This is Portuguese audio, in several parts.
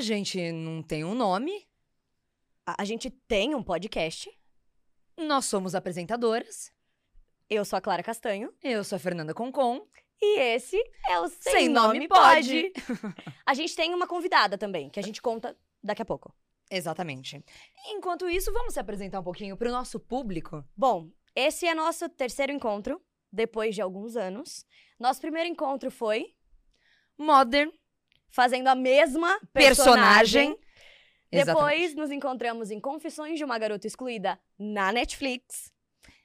A gente não tem um nome, A, a gente tem um podcast. nós somos apresentadoras. Eu sou a Clara Castanho. Eu sou a Fernanda Concon. E esse é o Sem, Sem Nome, Nome Pode. a gente tem uma convidada também, que a gente conta daqui a pouco. Exatamente. Enquanto isso, vamos se apresentar um pouquinho pro nosso público. Bom, esse é nosso terceiro encontro, depois de alguns anos. Nosso primeiro encontro foi Modern, fazendo a mesma personagem. personagem. Exatamente. Depois nos encontramos em Confissões de uma Garota Excluída na Netflix.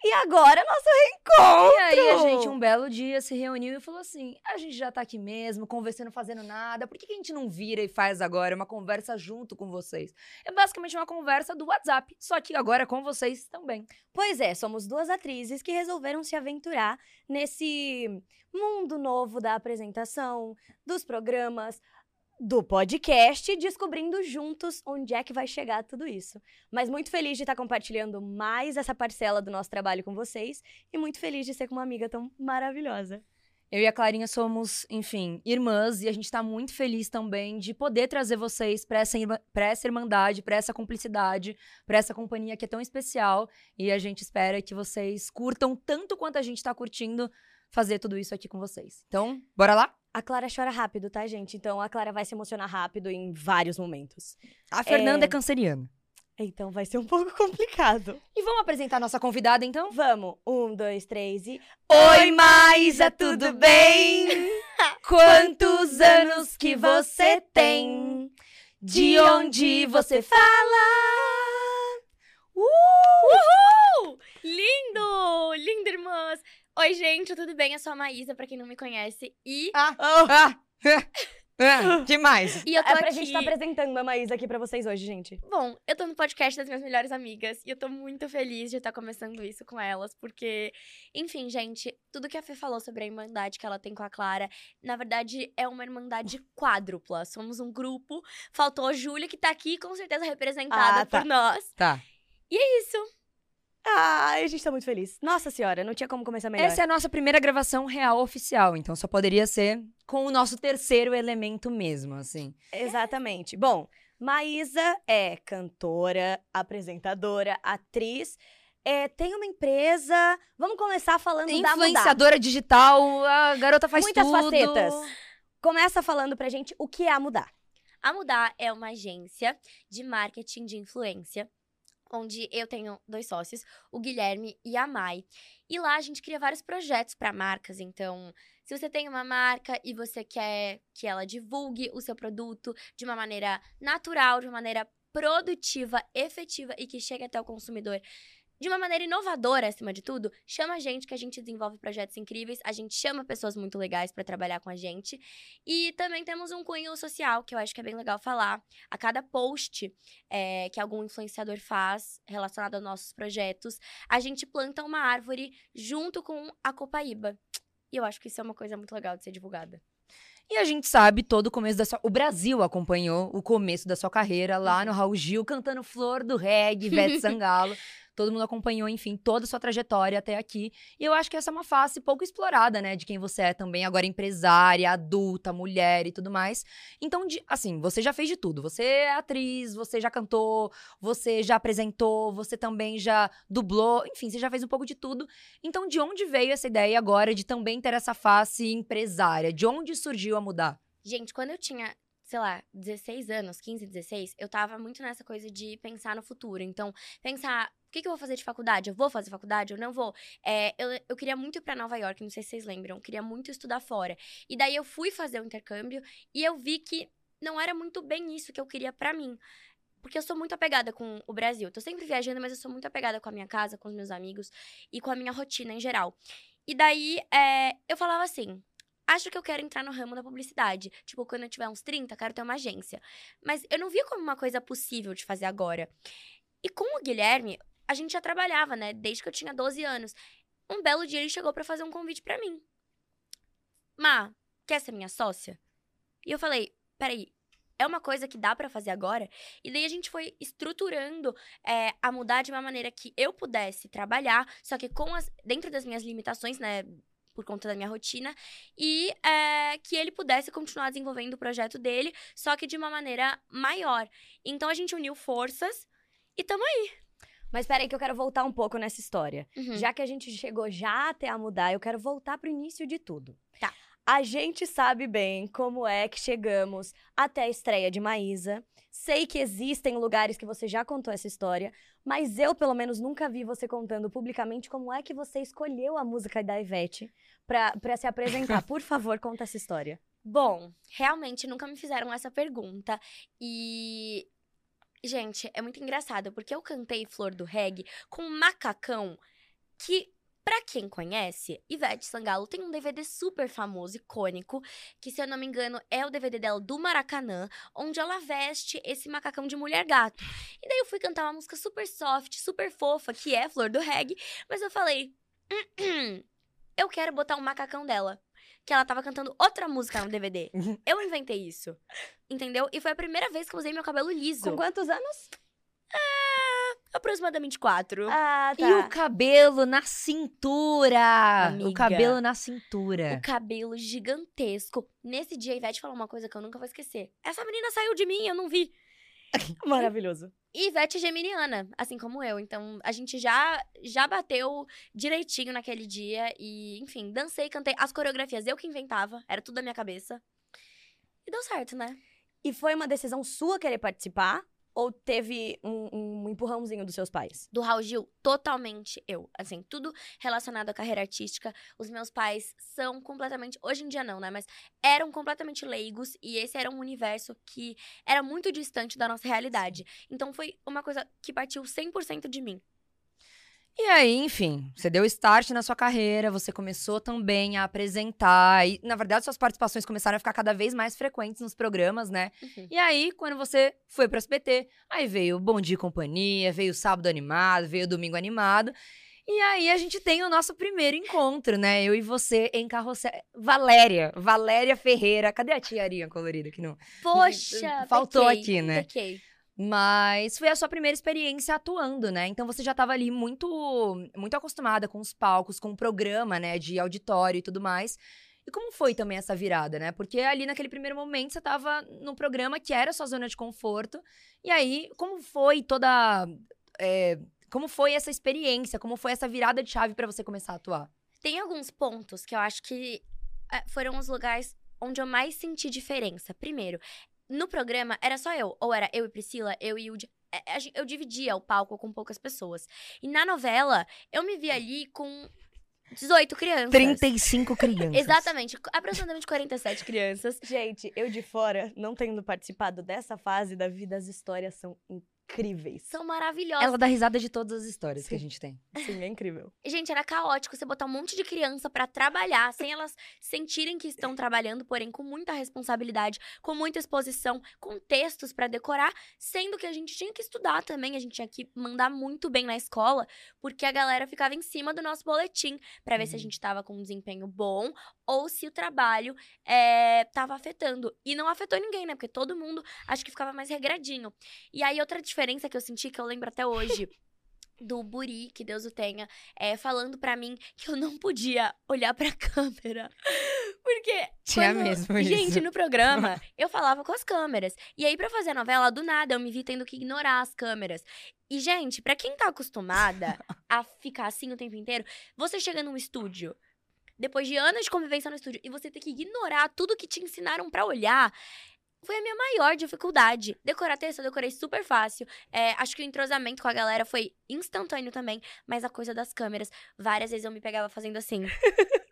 E agora nosso reencontro! E aí a gente, um belo dia, se reuniu e falou assim: a gente já tá aqui mesmo, conversando, fazendo nada, por que, que a gente não vira e faz agora uma conversa junto com vocês? É basicamente uma conversa do WhatsApp, só que agora com vocês também. Pois é, somos duas atrizes que resolveram se aventurar nesse mundo novo da apresentação, dos programas, do podcast, descobrindo juntos onde é que vai chegar tudo isso. Mas muito feliz de estar compartilhando mais essa parcela do nosso trabalho com vocês e muito feliz de ser com uma amiga tão maravilhosa. Eu e a Clarinha somos, enfim, irmãs e a gente tá muito feliz também de poder trazer vocês pra essa, irma- essa irmandade, pra essa cumplicidade, pra essa companhia que é tão especial e a gente espera que vocês curtam tanto quanto a gente tá curtindo fazer tudo isso aqui com vocês. Então, bora lá? A Clara chora rápido, tá, gente? Então a Clara vai se emocionar rápido em vários momentos. A Fernanda é, canceriana. Então vai ser um pouco complicado. E vamos apresentar a nossa convidada, então? Vamos, um, dois, três e. Oi, Maísa, tudo bem? Quantos anos que você tem? De onde você fala? Uhul! Lindo! Lindo, irmãs! Oi, gente, tudo bem? Eu sou a Maísa, pra quem não me conhece. E, Ah, ah, ah, demais. e eu tô É pra aqui... gente estar apresentando a Maísa aqui pra vocês hoje, gente. Bom, eu tô no podcast das minhas melhores amigas e eu tô muito feliz de estar começando isso com elas, porque, enfim, gente, tudo que a Fê falou sobre a irmandade que ela tem com a Clara, na verdade é uma irmandade quádrupla. Somos um grupo, faltou a Júlia, que tá aqui com certeza representada Ah, tá. por nós. Tá. E é isso. Ai, a gente tá muito feliz. Nossa senhora, não tinha como começar melhor. Essa é a nossa primeira gravação real oficial, então só poderia ser com o nosso terceiro elemento mesmo, assim. Exatamente. Bom, Maísa é cantora, apresentadora, atriz. é, tem uma empresa. Vamos começar falando da Mudar. Influenciadora digital, a garota faz Muitas tudo. facetas. Começa falando pra gente o que é a Mudar. A Mudar é uma agência de marketing de influência, onde eu tenho dois sócios, o Guilherme e a Mai. E lá a gente cria vários projetos para marcas. Então, se você tem uma marca e você quer que ela divulgue o seu produto de uma maneira natural, de uma maneira produtiva, efetiva e que chegue até o consumidor de uma maneira inovadora, acima de tudo, chama a gente que a gente desenvolve projetos incríveis, a gente chama pessoas muito legais para trabalhar com a gente. E também temos um cunho social, que eu acho que é bem legal falar. A cada post é, que algum influenciador faz relacionado aos nossos projetos, a gente planta uma árvore junto com a Copaíba. E eu acho que isso é uma coisa muito legal de ser divulgada. E a gente sabe todo o começo da sua. O Brasil acompanhou o começo da sua carreira lá no Raul Gil, cantando Flor do Reggae, Ivete Sangalo. Todo mundo acompanhou, enfim, toda a sua trajetória até aqui. E eu acho que essa é uma face pouco explorada, né? De quem você é também, agora empresária, adulta, mulher e tudo mais. Então, de- assim, você já fez de tudo. Você é atriz, você já cantou, você já apresentou, você também já dublou, enfim, você já fez um pouco de tudo. Então, de onde veio essa ideia agora de também ter essa face empresária? De onde surgiu a mudar? Gente, quando eu tinha, sei lá, 16 anos, 15, 16, eu tava muito nessa coisa de pensar no futuro. Então, pensar, que, que eu vou fazer de faculdade? Eu vou fazer faculdade? Eu não vou? É, eu, eu queria muito ir pra Nova York, não sei se vocês lembram, eu queria muito estudar fora. E daí eu fui fazer o intercâmbio e eu vi que não era muito bem isso que eu queria pra mim. Porque eu sou muito apegada com o Brasil. Tô sempre viajando, mas eu sou muito apegada com a minha casa, com os meus amigos e com a minha rotina em geral. E daí, é, eu falava assim: acho que eu quero entrar no ramo da publicidade. Tipo, quando eu tiver uns 30, quero ter uma agência. Mas eu não via como uma coisa possível de fazer agora. E com o Guilherme, a gente já trabalhava, né? Desde que eu tinha 12 anos. Um belo dia ele chegou pra fazer um convite pra mim. Má, quer ser minha sócia? E eu falei, peraí, é uma coisa que dá pra fazer agora? E daí a gente foi estruturando é, a mudar de uma maneira que eu pudesse trabalhar, só que com as, dentro das minhas limitações, né? por conta da minha rotina, e é, que ele pudesse continuar desenvolvendo o projeto dele, só que de uma maneira maior. Então a gente uniu forças e tamo aí. Mas peraí que eu quero voltar um pouco nessa história. Uhum. Já que a gente chegou já até a mudar, eu quero voltar pro início de tudo. Tá. A gente sabe bem como é que chegamos até a estreia de Maísa. Sei que existem lugares que você já contou essa história, mas eu, pelo menos, nunca vi você contando publicamente como é que você escolheu a música da Ivete pra, pra se apresentar. Por favor, conta essa história. Bom, realmente nunca me fizeram essa pergunta. E. Gente, é muito engraçado, porque eu cantei Flor do Reggae com um macacão que. Pra quem conhece, Ivete Sangalo tem um DVD super famoso, icônico, que, se eu não me engano, é o DVD dela do Maracanã, onde ela veste esse macacão de mulher gato. E daí eu fui cantar uma música super soft, super fofa, que é Flor do Reggae, mas eu falei. "Hum, hum, eu quero botar um macacão dela. Que ela tava cantando outra música no DVD. Eu inventei isso. Entendeu? E foi a primeira vez que eu usei meu cabelo liso. Com quantos anos? Aproximadamente quatro. Ah, tá. E o cabelo na cintura! Amiga. O cabelo na cintura. O cabelo gigantesco. Nesse dia, a Ivete falou uma coisa que eu nunca vou esquecer. Essa menina saiu de mim, eu não vi. Maravilhoso. E Ivete geminiana, assim como eu. Então, a gente já, já bateu direitinho naquele dia. E, enfim, dancei, cantei. As coreografias eu que inventava. Era tudo da minha cabeça. E deu certo, né? E foi uma decisão sua querer participar? Ou teve um, um empurrãozinho dos seus pais? do Raul Gil, totalmente eu. Assim, tudo relacionado à carreira artística. Os meus pais são completamente. Hoje em dia não, né? Mas eram completamente leigos e esse era um universo que era muito distante da nossa realidade. Então foi uma coisa que partiu 100% de mim. E aí, enfim, você deu start na sua carreira, você começou também a apresentar. E, na verdade, suas participações começaram a ficar cada vez mais frequentes nos programas, né? Uhum. E aí, quando você foi pro SBT, aí veio o Bom Dia e Companhia, veio o Sábado Animado, veio o Domingo Animado. E aí a gente tem o nosso primeiro encontro, né? Eu e você em carrossel. Valéria, Valéria Ferreira. Cadê a tia Arinha colorida que não? Poxa! Faltou pequei, aqui, né? pequei. Mas foi a sua primeira experiência atuando, né? Então você já estava ali muito muito acostumada com os palcos, com o programa, né, de auditório e tudo mais. E como foi também essa virada, né? Porque ali naquele primeiro momento você estava num programa que era sua zona de conforto. E aí, como foi toda é, como foi essa experiência? Como foi essa virada de chave para você começar a atuar? Tem alguns pontos que eu acho que eh, foram os lugares onde eu mais senti diferença. Primeiro, no programa era só eu, ou era eu e Priscila, eu e o. gen- Eu dividia o palco com poucas pessoas. E na novela, eu me vi ali com 18 crianças. 35 crianças. Exatamente, aproximadamente 47 crianças. Gente, eu de fora, não tendo participado dessa fase da vida, as histórias são incríveis. São maravilhosas. Ela dá risada de todas as histórias que Sim. a gente tem. Sim, é incrível. Gente, era caótico você botar um monte de criança pra trabalhar, sem elas sentirem que estão trabalhando, porém com muita responsabilidade, com muita exposição, com textos pra decorar, sendo que a gente tinha que estudar também, a gente tinha que mandar muito bem na escola, porque a galera ficava em cima do nosso boletim pra ver se a Uhum. gente tava com um desempenho bom ou se o trabalho é, tava afetando. E não afetou ninguém, né? Porque todo mundo acho que ficava mais regradinho. E aí, outra diferença que eu senti, que eu lembro até hoje. Do Buri, que Deus o tenha, é, falando pra mim que eu não podia olhar pra câmera. Porque. Tinha quando- mesmo isso. Gente, no programa, eu falava com as câmeras. E aí, pra fazer a novela, do nada, eu me vi tendo que ignorar as câmeras. E, gente, pra quem tá acostumada a ficar assim o tempo inteiro, você chega num estúdio, depois de anos de convivência no estúdio, e você ter que ignorar tudo que te ensinaram pra olhar. Foi a minha maior dificuldade. Decorar texto, eu decorei super fácil. É, acho que o entrosamento com a galera foi instantâneo também. Mas a coisa das câmeras, várias vezes eu me pegava fazendo assim.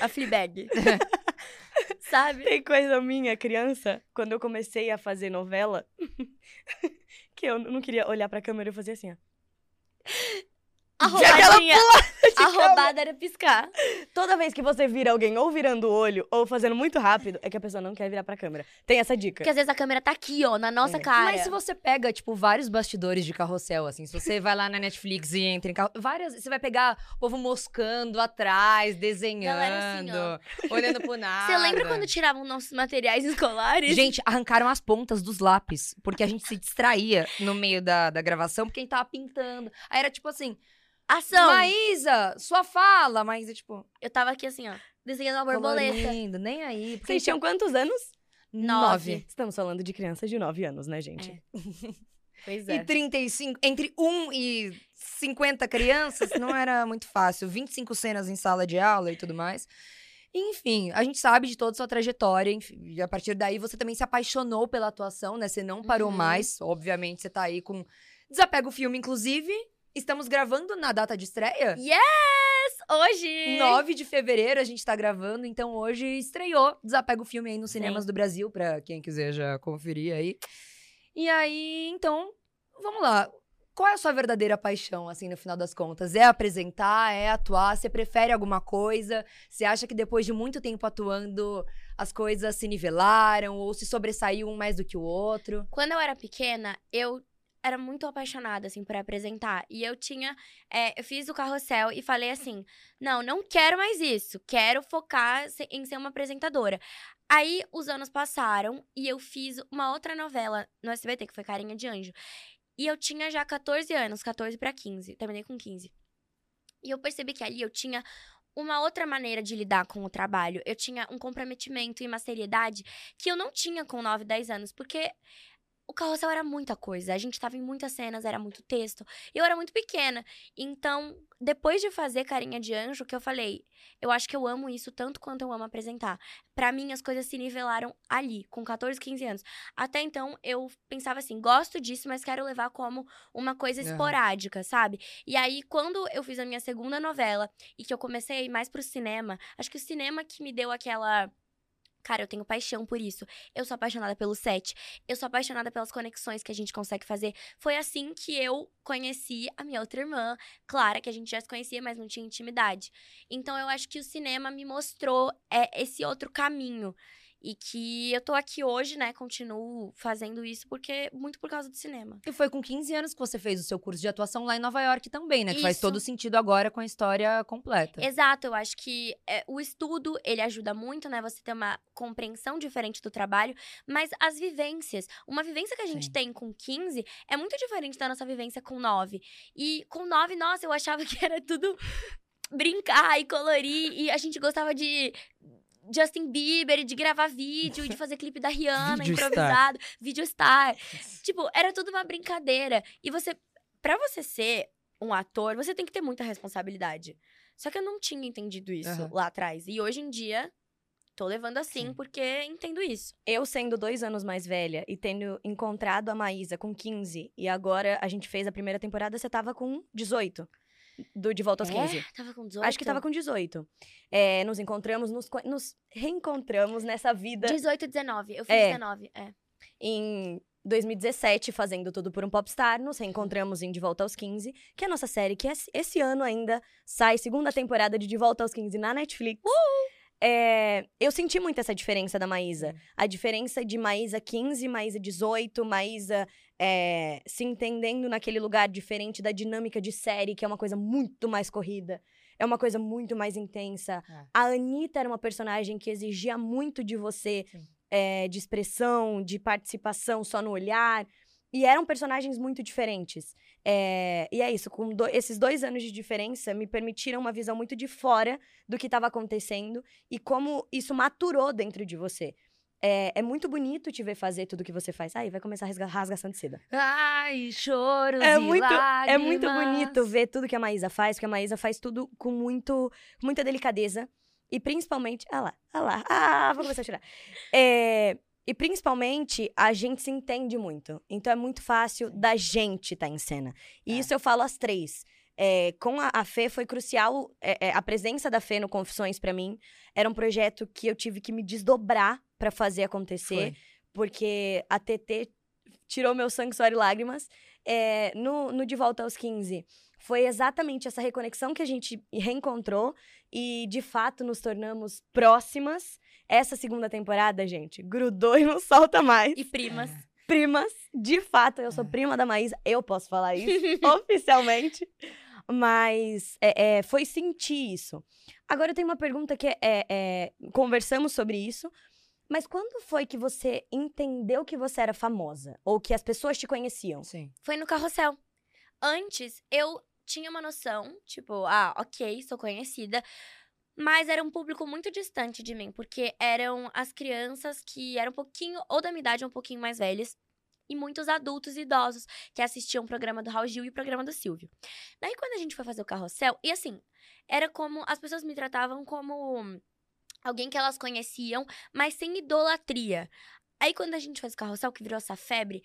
a Fleabag. Sabe? Tem coisa minha, criança, quando eu comecei a fazer novela, que eu não queria olhar pra câmera, eu fazia assim, ó. A roubadinha. A roubada era piscar. Toda vez que você vira alguém ou virando o olho ou fazendo muito rápido, é que a pessoa não quer virar pra câmera. Tem essa dica. Porque às vezes a câmera tá aqui, ó, na nossa É. cara. Mas se você pega, tipo, vários bastidores de carrossel, assim, se você vai lá na Netflix e entra em carro, várias, você vai pegar o povo moscando atrás, desenhando, Galera, assim, olhando pro nada. Você lembra quando tiravam nossos materiais escolares? Gente, arrancaram as pontas dos lápis, porque a gente se distraía no meio da, da gravação, porque a gente tava pintando. Aí era tipo assim, Ação! Maísa, sua fala, mas é tipo... Eu tava aqui assim, ó. desenhando uma borboleta. colorindo, nem aí. Porque Vocês tinham quantos anos? nove. Estamos falando de crianças de 9 anos, né, gente? É. Pois E 35, entre 1 e 50 crianças, não era muito fácil. 25 cenas em sala de aula e tudo mais. Enfim, a gente sabe de toda a sua trajetória. enfim, E a partir daí você também se apaixonou pela atuação, né? Você não parou Uhum. mais. Obviamente, você tá aí com. Desapega o filme, inclusive. Estamos gravando na data de estreia. Yes! Hoje! 9 de fevereiro a gente tá gravando, então hoje estreou Desapega o filme aí nos cinemas do Brasil, pra quem quiser já conferir aí. E aí, então, vamos lá. Qual é a sua verdadeira paixão, assim, no final das contas? É apresentar? É atuar? Você prefere alguma coisa? Você acha que depois de muito tempo atuando, as coisas se nivelaram ou se sobressaiu um mais do que o outro? Quando eu era pequena, eu era muito apaixonada, assim, por apresentar. E eu tinha. é, eu fiz o carrossel e falei assim: não, não quero mais isso. Quero focar em ser uma apresentadora. Aí os anos passaram e eu fiz uma outra novela no SBT, que foi Carinha de Anjo. E eu tinha já 14 anos, 14 para 15. Terminei com 15. E eu percebi que ali eu tinha uma outra maneira de lidar com o trabalho. Eu tinha um comprometimento e uma seriedade que eu não tinha com 9, 10 anos, porque o carrossel era muita coisa. A gente tava em muitas cenas, era muito texto. E eu era muito pequena. Então, depois de fazer Carinha de Anjo, que eu falei, eu acho que eu amo isso tanto quanto eu amo apresentar. Pra mim, as coisas se nivelaram ali, com 14, 15 anos. Até então, eu pensava assim, gosto disso, mas quero levar como uma coisa esporádica, sabe? E aí, quando eu fiz a minha segunda novela e que eu comecei a ir mais pro cinema, acho que o cinema que me deu aquela. Cara, eu tenho paixão por isso. Eu sou apaixonada pelo set. Eu sou apaixonada pelas conexões que a gente consegue fazer. Foi assim que eu conheci a minha outra irmã, Clara, que a gente já se conhecia, mas não tinha intimidade. Então eu acho que o cinema me mostrou é, esse outro caminho. E que eu tô aqui hoje, né? Continuo fazendo isso porque muito por causa do cinema. E foi com 15 anos que você fez o seu curso de atuação lá em Nova York também, né? Que faz Isso. todo sentido agora com a história completa. Exato, eu acho que é, o estudo, ele ajuda muito, né? Você ter uma compreensão diferente do trabalho, mas as vivências, uma vivência que a gente Sim. tem com 15 é muito diferente da nossa vivência com 9. E com 9, nossa, eu achava que era tudo brincar e colorir, e a gente gostava de Justin Bieber, e de gravar vídeo, e de fazer clipe da Rihanna Video star. improvisado, vídeo star. Tipo, era tudo uma brincadeira. E você, Pra você ser um ator, você tem que ter muita responsabilidade. Só que eu não tinha entendido isso Aham. lá atrás. E hoje em dia, tô levando assim Sim. porque entendo isso. Eu sendo dois anos mais velha e tendo encontrado a Maísa com 15, e agora a gente fez a primeira temporada, você tava com 18. Do De Volta aos 15. É? Tava com 18? Acho que tava com 18. É, nos encontramos, nos, nos reencontramos nessa vida 18 e 19. Eu fiz É. 19, é. em 2017, fazendo tudo por um popstar. Nos reencontramos em De Volta aos 15, que é a nossa série que esse- esse ano ainda sai segunda temporada de De Volta aos 15 na Netflix. É, eu senti muito essa diferença da Maísa. A diferença de Maísa 15, Maísa 18, Maísa é, se entendendo naquele lugar diferente da dinâmica de série, que é uma coisa muito mais corrida. É uma coisa muito mais intensa. É. A Anitta era uma personagem que exigia muito de você, é, de expressão, de participação só no olhar. E eram personagens muito diferentes. É, e é isso, com do- esses dois anos de diferença me permitiram uma visão muito de fora do que estava acontecendo e como isso maturou dentro de você. É, é muito bonito te ver fazer tudo que você faz. Aí vai começar a rasga- rasgação de seda. Ai, choros É e muito, lágrimas. é muito bonito ver tudo que a Maísa faz, porque a Maísa faz tudo com muito, muita delicadeza. E principalmente. Ah lá, ah lá. Ah, vou começar a chorar. É, e principalmente, a gente se entende muito. Então é muito fácil da gente estar em cena. E É. isso eu falo às três. É, com a, a Fê foi crucial. é, é, a presença da Fê no Confissões pra mim era um projeto que eu tive que me desdobrar pra fazer acontecer Foi. porque a TT tirou meu sangue, suor e lágrimas. É, no, no De Volta aos 15, foi exatamente essa reconexão que a gente reencontrou e, de fato, nos tornamos próximas. Essa segunda temporada, gente, grudou e não solta mais. E primas. Primas, de fato, eu sou É. prima da Maísa, eu posso falar isso oficialmente. Mas é, é, foi sentir isso. Agora eu tenho uma pergunta que é, é, Conversamos sobre isso, mas quando foi que você entendeu que você era famosa? Ou que as pessoas te conheciam? Sim. Foi no carrossel. Antes, eu tinha uma noção, tipo, ah, ok, sou conhecida. Mas era um público muito distante de mim, porque eram as crianças que eram um pouquinho, ou da minha idade, um pouquinho mais velhas, e muitos adultos e idosos que assistiam o programa do Raul Gil e o programa do Silvio. Daí, quando a gente foi fazer o carrossel, e assim, era como. As pessoas me tratavam como alguém que elas conheciam, mas sem idolatria. Aí, quando a gente fez o carrossel, que virou essa febre,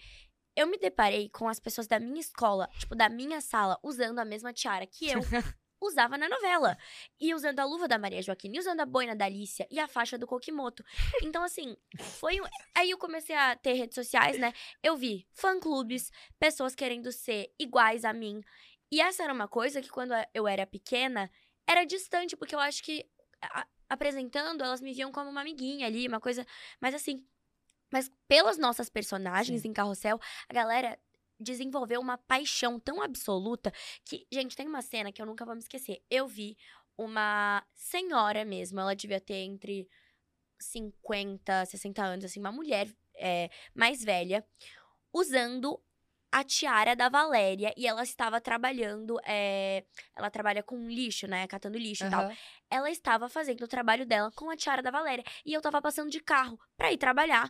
eu me deparei com as pessoas da minha escola, tipo, da minha sala, usando a mesma tiara que eu. usava na novela. E usando a luva da Maria Joaquina, usando a boina da Alicia e a faixa do Kokimoto. Então, assim, foi um... Aí eu comecei a ter redes sociais, né? Eu vi fã-clubes, pessoas querendo ser iguais a mim. E essa era uma coisa que, quando eu era pequena, era distante, porque eu acho que, a... apresentando, elas me viam como uma amiguinha ali, uma coisa. Mas assim. Mas pelas nossas personagens Sim. em Carrossel, a galera desenvolveu uma paixão tão absoluta que, gente, tem uma cena que eu nunca vou me esquecer. Eu vi uma senhora mesmo, ela devia ter entre 50, 60 anos, assim, uma mulher é, mais velha, usando a tiara da Valéria e ela estava trabalhando, é, ela trabalha com lixo, né, catando lixo uhum. e tal. Ela estava fazendo o trabalho dela com a tiara da Valéria e eu tava passando de carro para ir trabalhar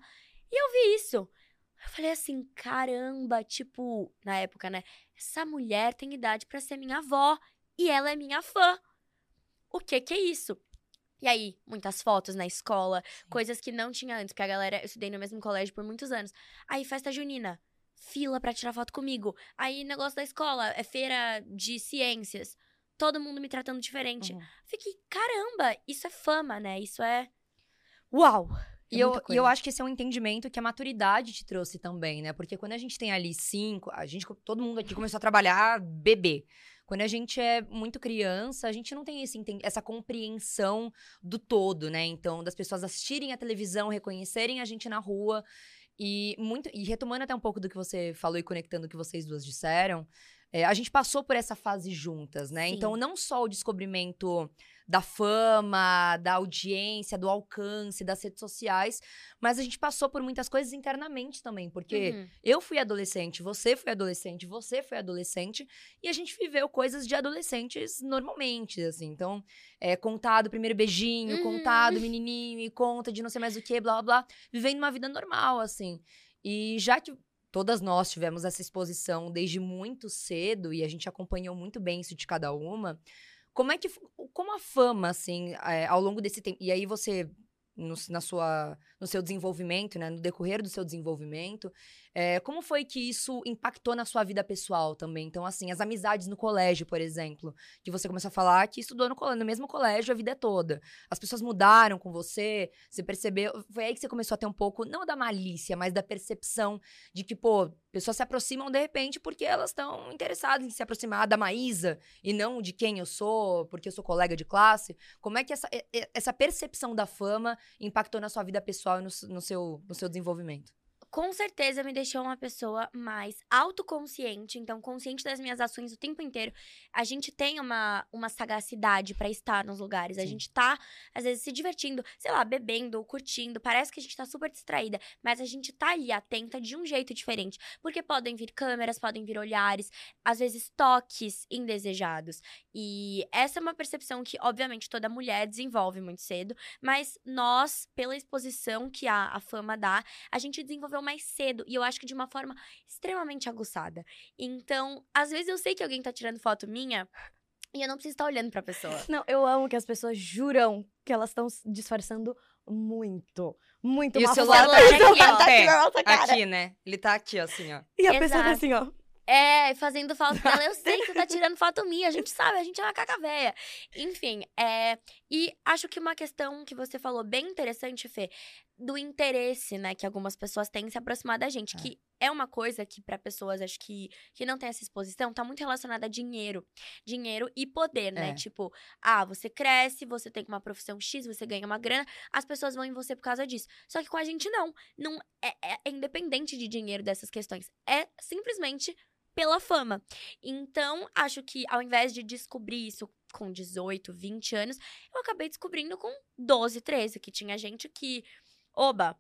e eu vi isso. Eu falei assim, caramba, tipo, na época, né? Essa mulher tem idade para ser minha avó e ela é minha fã. O que que é isso? E aí, muitas fotos na escola, Sim. coisas que não tinha antes, porque a galera, eu estudei no mesmo colégio por muitos anos. Aí, festa junina, fila para tirar foto comigo. Aí, negócio da escola, é feira de ciências. Todo mundo me tratando diferente. Uhum. Fiquei, caramba, isso é fama, né? Isso é. Uau! É e eu, e eu acho que esse é um entendimento que a maturidade te trouxe também, né? Porque quando a gente tem ali cinco, a gente, todo mundo aqui começou a trabalhar bebê. Quando a gente é muito criança, a gente não tem esse, essa compreensão do todo, né? Então, das pessoas assistirem a televisão, reconhecerem a gente na rua. E muito. E retomando até um pouco do que você falou e conectando o que vocês duas disseram, é, a gente passou por essa fase juntas, né? Sim. Então, não só o descobrimento da fama, da audiência, do alcance, das redes sociais, mas a gente passou por muitas coisas internamente também, porque uhum. eu fui adolescente, você foi adolescente, você foi adolescente, e a gente viveu coisas de adolescentes normalmente, assim. Então, é, contado primeiro beijinho, uhum. contado menininho, e conta de não sei mais o que, blá, blá, blá, vivendo uma vida normal, assim. E já que todas nós tivemos essa exposição desde muito cedo e a gente acompanhou muito bem isso de cada uma. Como é que como a fama assim, é, ao longo desse tempo, e aí você no, na sua, no seu desenvolvimento, né, no decorrer do seu desenvolvimento, é, como foi que isso impactou na sua vida pessoal também? Então, assim, as amizades no colégio, por exemplo, que você começou a falar que estudou no, no mesmo colégio a vida toda. As pessoas mudaram com você, você percebeu. Foi aí que você começou a ter um pouco, não da malícia, mas da percepção de que, pô, pessoas se aproximam de repente porque elas estão interessadas em se aproximar da Maísa e não de quem eu sou, porque eu sou colega de classe. Como é que essa, essa percepção da fama impactou na sua vida pessoal e no, no, seu, no seu desenvolvimento? Com certeza me deixou uma pessoa mais autoconsciente, então consciente das minhas ações o tempo inteiro. A gente tem uma, uma sagacidade para estar nos lugares. Sim. A gente tá, às vezes, se divertindo, sei lá, bebendo, curtindo. Parece que a gente tá super distraída, mas a gente tá ali atenta de um jeito diferente. Porque podem vir câmeras, podem vir olhares, às vezes toques indesejados. E essa é uma percepção que, obviamente, toda mulher desenvolve muito cedo, mas nós, pela exposição que a, a fama dá, a gente desenvolveu mais cedo. E eu acho que de uma forma extremamente aguçada. Então, às vezes eu sei que alguém tá tirando foto minha. E eu não preciso estar olhando pra pessoa. Não, eu amo que as pessoas juram que elas estão disfarçando muito. Muito e o celular tá, aqui, ó, tá aqui, né? Ele tá aqui, assim, ó. E a Exato. pessoa tá assim, ó. É, fazendo foto dela. Eu sei que você tá tirando foto minha, a gente sabe, a gente é uma caca véia. Enfim, é. E acho que uma questão que você falou bem interessante, Fê, do interesse, né, que algumas pessoas têm em se aproximar da gente, é. que é uma coisa que para pessoas, acho que, que não tem essa exposição, tá muito relacionada a dinheiro. Dinheiro e poder, né? É. Tipo, ah, você cresce, você tem uma profissão X, você ganha uma grana, as pessoas vão em você por causa disso. Só que com a gente não. Não é, é, é independente de dinheiro dessas questões. É simplesmente pela fama. Então, acho que ao invés de descobrir isso com 18, 20 anos, eu acabei descobrindo com 12, 13, que tinha gente que, oba,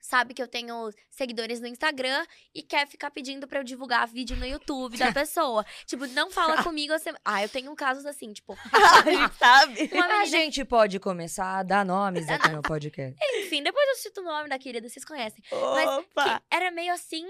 sabe que eu tenho seguidores no Instagram e quer ficar pedindo pra eu divulgar vídeo no YouTube da pessoa. tipo, não fala comigo assim. Ah, eu tenho casos assim, tipo. sabe. Uma A menina gente pode começar a dar nomes aqui no podcast. Enfim, depois eu cito o nome da querida, vocês conhecem. Mas Opa! que era meio assim,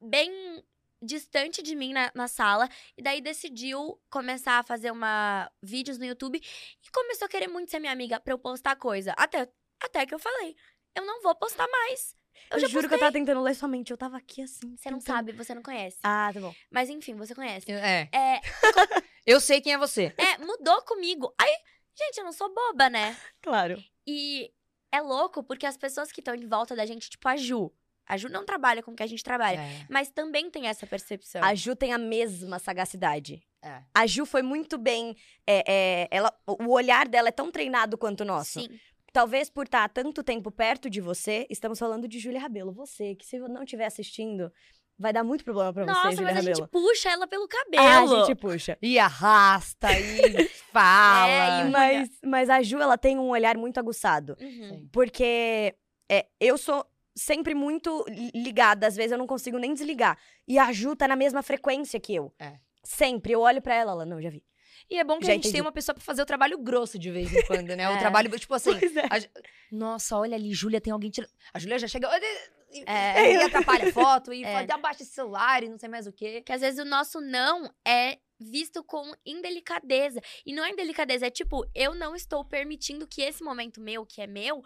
bem distante de mim na, na sala. E daí decidiu começar a fazer uma vídeos no YouTube e começou a querer muito ser minha amiga pra eu postar coisa. Até, até que eu falei, eu não vou postar mais. Eu, Eu, já juro que eu tava tentando ler sua mente. Eu tava aqui assim. Você não tentando- sabe, você não conhece. Ah, tá bom. Mas enfim, você conhece. É, É, eu sei quem é você. é, mudou comigo. Aí, gente, eu não sou boba, né? Claro. E é louco porque as pessoas que estão em volta da gente, tipo a Ju. A Ju não trabalha com o que a gente trabalha. É. Mas também tem essa percepção. A Ju tem a mesma sagacidade. É. A Ju foi muito bem. é, é, ela, o olhar dela é tão treinado quanto o nosso. Sim. Talvez por estar há tanto tempo perto de você, estamos falando de Júlia Rabelo. Você, que se não estiver assistindo, vai dar muito problema pra Nossa, você, Júlia mas a Rabelo. gente puxa ela pelo cabelo. Ah, a gente puxa. E arrasta, e fala. É, e Mas, mas a Ju, ela tem um olhar muito aguçado. Uhum. Porque é, eu sou sempre muito li- ligada, às vezes eu não consigo nem desligar. E a Ju tá na mesma frequência que eu. É. Sempre. Eu olho pra ela, ela, não, já vi. E é bom que Já a gente entendi. tem uma pessoa pra fazer o trabalho grosso de vez em quando, né? O É. trabalho, tipo assim, é. a nossa, olha ali, Júlia, tem alguém tirando. A Júlia já chega. E, É. e atrapalha a foto, e É. abaixa esse celular e não sei mais o quê. Que às vezes o nosso não é visto com indelicadeza. E não é indelicadeza, é tipo, eu não estou permitindo que esse momento meu, que é meu,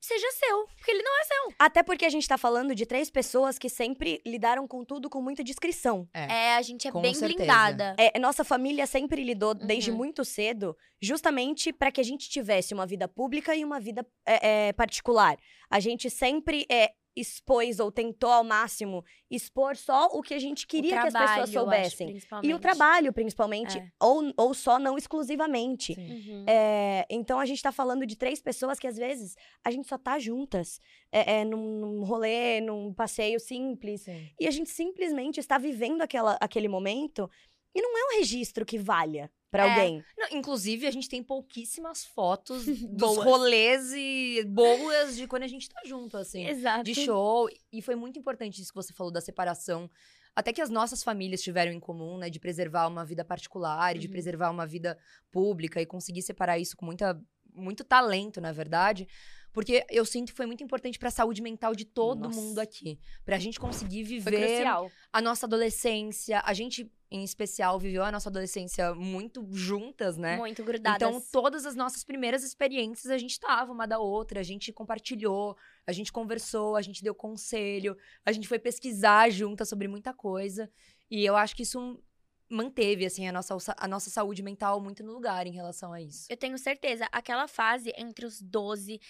seja seu. Porque ele não é seu. Até porque a gente tá falando de três pessoas que sempre lidaram com tudo com muita discrição. É, a gente é Com bem certeza. blindada. É, nossa família sempre lidou desde Uhum. muito cedo, justamente para que a gente tivesse uma vida pública e uma vida é, é, particular. A gente sempre é, expôs ou tentou ao máximo expor só o que a gente queria O que as trabalho, pessoas eu acho, soubessem. e o trabalho, principalmente, É. ou, ou só não exclusivamente. Uhum. É, então a gente tá falando de três pessoas que às vezes a gente só tá juntas. É, é, num, num rolê, num passeio simples. Sim. E a gente simplesmente está vivendo aquela, aquele momento e não é um registro que valha pra É. alguém. Não, inclusive, a gente tem pouquíssimas fotos dos rolês e boas de quando a gente tá junto, assim. Exato. de show. E foi muito importante isso que você falou da separação. Até que as nossas famílias tiveram em comum, né? De preservar uma vida particular e de Uhum. preservar uma vida pública e conseguir separar isso com muita, muito talento, na verdade. Porque eu sinto que foi muito importante pra saúde mental de todo Nossa. mundo aqui. Pra gente conseguir viver a nossa adolescência. A gente, em especial, viveu a nossa adolescência muito juntas, né? Muito grudadas. Então, todas as nossas primeiras experiências, a gente tava uma da outra, a gente compartilhou, a gente conversou, a gente deu conselho, a gente foi pesquisar juntas sobre muita coisa. E eu acho que isso manteve, assim, a nossa, a nossa saúde mental muito no lugar em relação a isso. Eu tenho certeza, aquela fase entre os 12.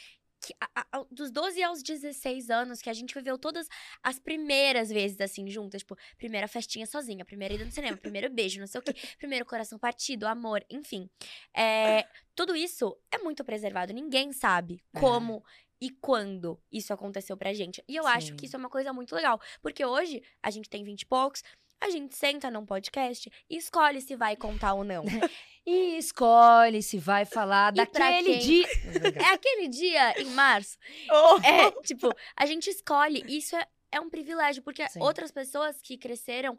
Que, a- a- dos 12 aos 16 anos, que a gente viveu todas as primeiras vezes, assim, juntas. Tipo, primeira festinha sozinha, primeira ida no cinema, primeiro beijo, não sei o quê, primeiro coração partido, amor, enfim. É, tudo isso é muito preservado. Ninguém sabe É. como e quando isso aconteceu pra gente. E eu acho Sim. que isso é uma coisa muito legal. Porque hoje, a gente tem 20 e poucos, a gente senta num podcast e escolhe se vai contar ou não. E escolhe se vai falar E daquele dia. É aquele dia em março. Oh! É, tipo, a gente escolhe. Isso é, é um privilégio, porque Sim. outras pessoas que cresceram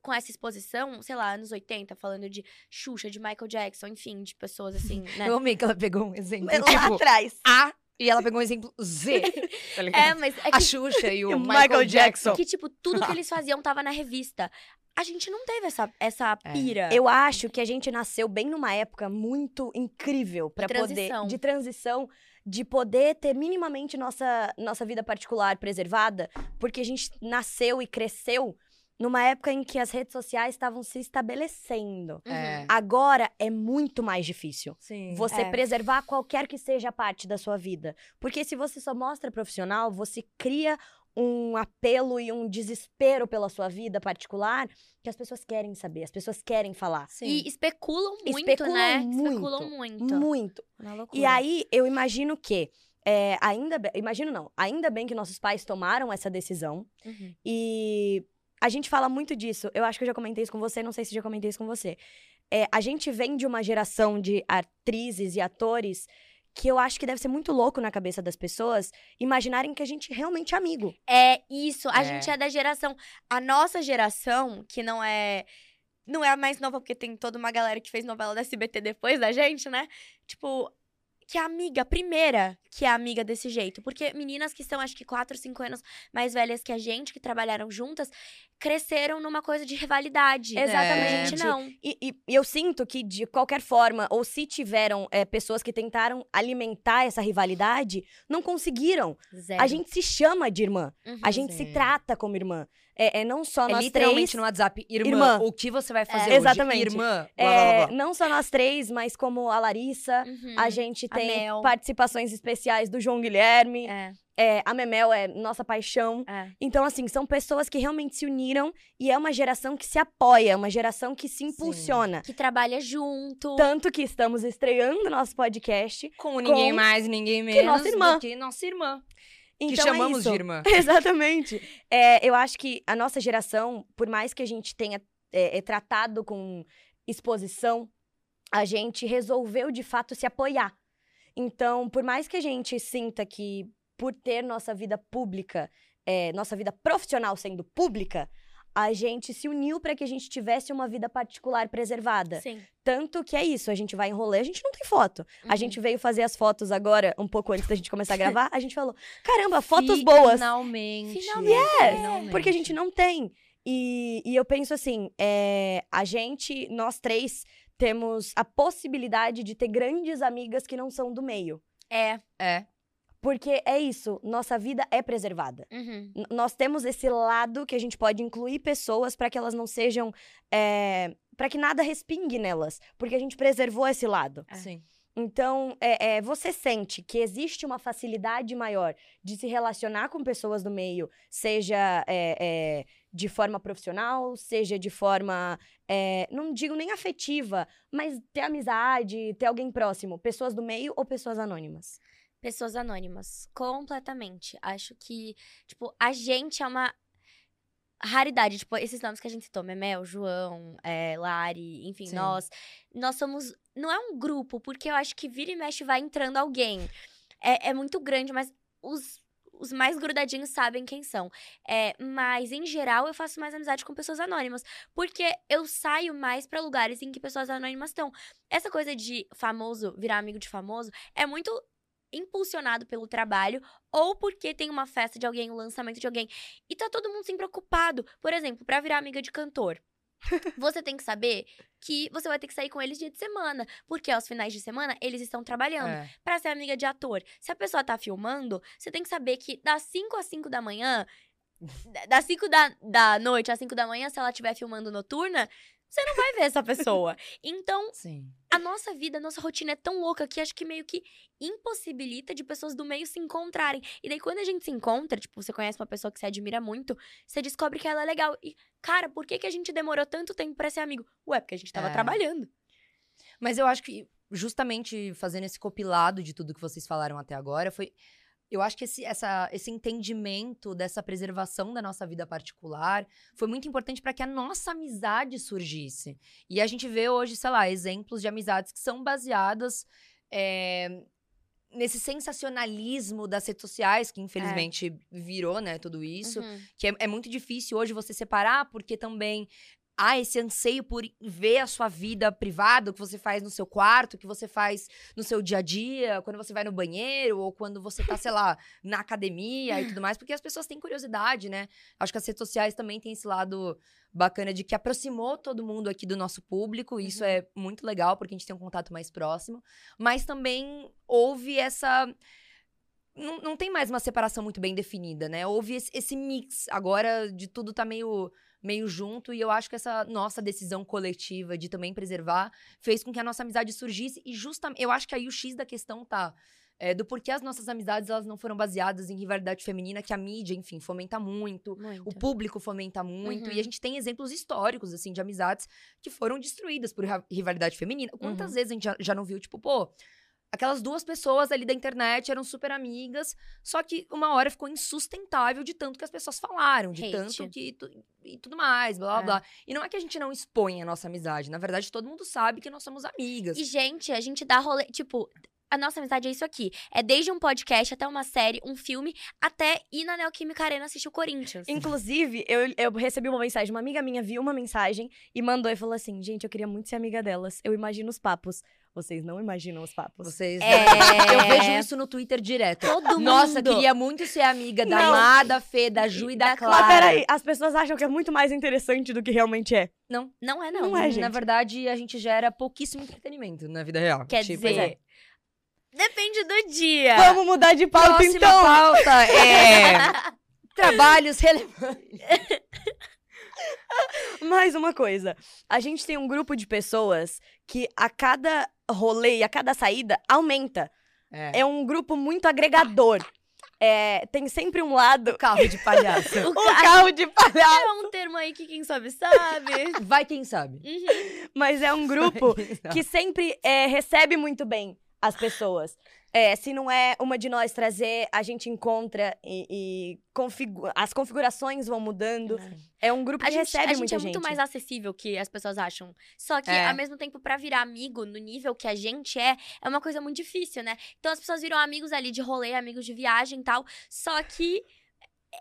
com essa exposição, sei lá, anos 80, falando de Xuxa, de Michael Jackson, enfim, de pessoas assim, né? Eu amei que ela pegou um exemplo. Lá tipo, atrás. A e ela pegou um exemplo Z. Tá ligado? É, mas é a que, Xuxa e o, E o Michael, Michael Jackson. Jackson. que, tipo, tudo que eles faziam tava na revista. A gente não teve essa, essa É. pira. Eu acho que a gente nasceu bem numa época muito incrível para poder de transição, de poder ter minimamente nossa nossa vida particular preservada, porque a gente nasceu e cresceu numa época em que as redes sociais estavam se estabelecendo. Uhum. É. Agora é muito mais difícil. Sim. Você É. preservar qualquer que seja a parte da sua vida. Porque se você só mostra profissional, você cria um apelo e um desespero pela sua vida particular que as pessoas querem saber, as pessoas querem falar. Sim. E especulam muito, Especulam né? muito, Especulam muito. Muito. E aí, eu imagino que. é, ainda bem, imagino não, ainda bem que nossos pais tomaram essa decisão. Uhum. E a gente fala muito disso. Eu acho que eu já comentei isso com você, não sei se já comentei isso com você. É, a gente vem de uma geração de atrizes e atores que eu acho que deve ser muito louco na cabeça das pessoas imaginarem que a gente realmente é amigo. É isso. A É. gente é da geração. A nossa geração, que não é. Não é a mais nova, porque tem toda uma galera que fez novela da SBT depois da gente, né? Tipo, que é amiga, a primeira que é amiga desse jeito. Porque meninas que são, acho que 4, 5 anos mais velhas que a gente, que trabalharam juntas, cresceram numa coisa de rivalidade. Exatamente. A gente não. E, e- e eu sinto que, de qualquer forma, ou se tiveram é, pessoas que tentaram alimentar essa rivalidade, não conseguiram. Zero. A gente se chama de irmã. Uhum. A gente se Sim. trata como irmã. É, é não só É nós literalmente três. no WhatsApp, irmã, Irmã. o que você vai fazer É, hoje? exatamente. Irmã, blá, é, blá, blá. Não só nós três, mas como a Larissa. Uhum. A gente A tem Mel. participações especiais do João Guilherme. É, É, a Memel é nossa paixão. é. Então, assim, são pessoas que realmente se uniram e é uma geração que se apoia, uma geração que se impulsiona. Que trabalha junto. Tanto que estamos estreando nosso podcast. Com ninguém com- mais, ninguém menos nossa irmã. do que nossa irmã. Então que é chamamos isso. de irmã. Exatamente. É, eu acho que a nossa geração, por mais que a gente tenha é, é, tratado com exposição, a gente resolveu de fato se apoiar. Então, por mais que a gente sinta que, por ter nossa vida pública, é, nossa vida profissional sendo pública, a gente se uniu para que a gente tivesse uma vida particular preservada. Sim. Tanto que é isso, a gente vai em rolê, a gente não tem foto. A Uhum. gente veio fazer as fotos agora, um pouco antes da gente começar a gravar, a gente falou: caramba, fotos boas. Finalmente. Finalmente. Finalmente. Porque a gente não tem. E, e eu penso assim, é, a gente, nós três, temos a possibilidade de ter grandes amigas que não são do meio. É. É. Porque é isso, nossa vida é preservada. Uhum. Nós temos esse lado que a gente pode incluir pessoas para que elas não sejam. É, para que nada respingue nelas. Porque a gente preservou esse lado. É. Sim. Então, é, é, você sente que existe uma facilidade maior de se relacionar com pessoas do meio, seja é, é, de forma profissional, seja de forma, é, não digo nem afetiva, mas ter amizade, ter alguém próximo, pessoas do meio ou pessoas anônimas. Pessoas anônimas. Completamente. Acho que, tipo, a gente é uma raridade. Tipo, esses nomes que a gente citou, Memel, João, é, Lari, enfim, Sim. nós. Nós somos. Não é um grupo, porque eu acho que vira e mexe vai entrando alguém. É, é muito grande, mas os. Os mais grudadinhos sabem quem são. É, mas, em geral, eu faço mais amizade com pessoas anônimas. Porque eu saio mais pra lugares em que pessoas anônimas estão. Essa coisa de famoso virar amigo de famoso é muito impulsionado pelo trabalho ou porque tem uma festa de alguém, um lançamento de alguém. E tá todo mundo sempre ocupado. Por exemplo, pra virar amiga de cantor. Você tem que saber que você vai ter que sair com eles dia de semana, porque aos finais de semana eles estão trabalhando. É. Pra ser amiga de ator, se a pessoa tá filmando, você tem que saber que das 5 às 5 da manhã, da- das 5 da, da noite às 5 da manhã, se ela estiver filmando noturna, você não vai ver essa pessoa. Então, Sim. a nossa vida, a nossa rotina é tão louca que acho que meio que impossibilita de pessoas do meio se encontrarem. E daí, quando a gente se encontra, tipo, você conhece uma pessoa que você admira muito, você descobre que ela é legal. E, cara, por que, que a gente demorou tanto tempo pra ser amigo? Ué, porque a gente tava É. trabalhando. Mas eu acho que, justamente fazendo esse compilado de tudo que vocês falaram até agora, foi. Eu acho que esse, essa, esse entendimento dessa preservação da nossa vida particular foi muito importante para que a nossa amizade surgisse. E a gente vê hoje, sei lá, exemplos de amizades que são baseadas é, nesse sensacionalismo das redes sociais, que infelizmente virou, né, tudo isso Uhum. que é, é muito difícil hoje você separar, porque também há esse anseio por ver a sua vida privada, o que você faz no seu quarto, o que você faz no seu dia a dia, quando você vai no banheiro, ou quando você tá, sei lá, na academia e tudo mais, porque as pessoas têm curiosidade, né? Acho que as redes sociais também têm esse lado bacana de que aproximou todo mundo aqui do nosso público, e isso Uhum. é muito legal, porque a gente tem um contato mais próximo, mas também houve essa não, não tem mais uma separação muito bem definida, né? Houve esse, esse mix. Agora de tudo tá meio, meio junto. E eu acho que essa nossa decisão coletiva de também preservar fez com que a nossa amizade surgisse. E justamente. Eu acho que aí o X da questão tá. é, do porquê as nossas amizades elas não foram baseadas em rivalidade feminina, que a mídia, enfim, fomenta muito. Muito. O público fomenta muito. Uhum. E a gente tem exemplos históricos, assim, de amizades que foram destruídas por rivalidade feminina. Quantas Uhum. vezes a gente já, já não viu, tipo, pô, aquelas duas pessoas ali da internet eram super amigas, só que uma hora ficou insustentável de tanto que as pessoas falaram, de Hate. tanto que. tu- e tudo mais, blá É. blá. E não é que a gente não expõe a nossa amizade. Na verdade, todo mundo sabe que nós somos amigas. E, gente, a gente dá rolê. Tipo, a nossa amizade é isso aqui. É desde um podcast até uma série, um filme, até ir na Neoquímica Arena assistir o Corinthians. Inclusive, eu, eu recebi uma mensagem, uma amiga minha viu uma mensagem e mandou e falou assim: gente, eu queria muito ser amiga delas. Eu imagino os papos. Vocês não imaginam os papos. Vocês. É. Eu vejo isso no Twitter direto. Todo Nossa, mundo. queria muito ser amiga da Não. Má, da Fê, da Ju e da Da Clara. Mas peraí, as pessoas acham que é muito mais interessante do que realmente é. Não, Não é, não. Não é, gente. na verdade, a gente gera pouquíssimo entretenimento na vida real. Quer Tipo, dizer, é. Depende do dia. Vamos mudar de pauta Próxima então. pauta é trabalhos relevantes. Mais uma coisa. A gente tem um grupo de pessoas que a cada rolê e a cada saída aumenta. É. É um grupo muito agregador. É, tem sempre um lado. carro de palhaço. O O ca- carro de palhaço. É um termo aí que quem sabe sabe. Vai quem sabe. Uhum. Mas é um grupo que sempre é, recebe muito bem as pessoas. É, se não é uma de nós trazer, a gente encontra e, e as configurações vão mudando. É um grupo A que gente, recebe a gente muita é muito mais acessível que as pessoas acham. Só que, É. ao mesmo tempo, pra virar amigo no nível que a gente é, é uma coisa muito difícil, né? Então as pessoas viram amigos ali de rolê, amigos de viagem e tal. Só que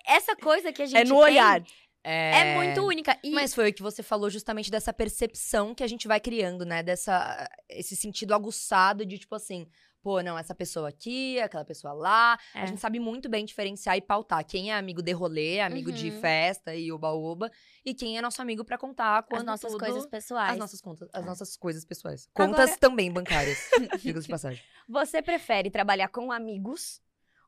essa coisa que a gente É no tem olhar. É muito única. E Mas foi o que você falou justamente dessa percepção que a gente vai criando, né? Dessa esse sentido aguçado de tipo assim, pô, não, essa pessoa aqui, aquela pessoa lá. É. A gente sabe muito bem diferenciar e pautar quem é amigo de rolê, amigo de Uhum. festa e oba-oba, e quem é nosso amigo pra contar quando as nossas tudo- coisas pessoais. as nossas contas, as nossas coisas pessoais. Agora- Contas também bancárias, diga de passagem. Você prefere trabalhar com amigos?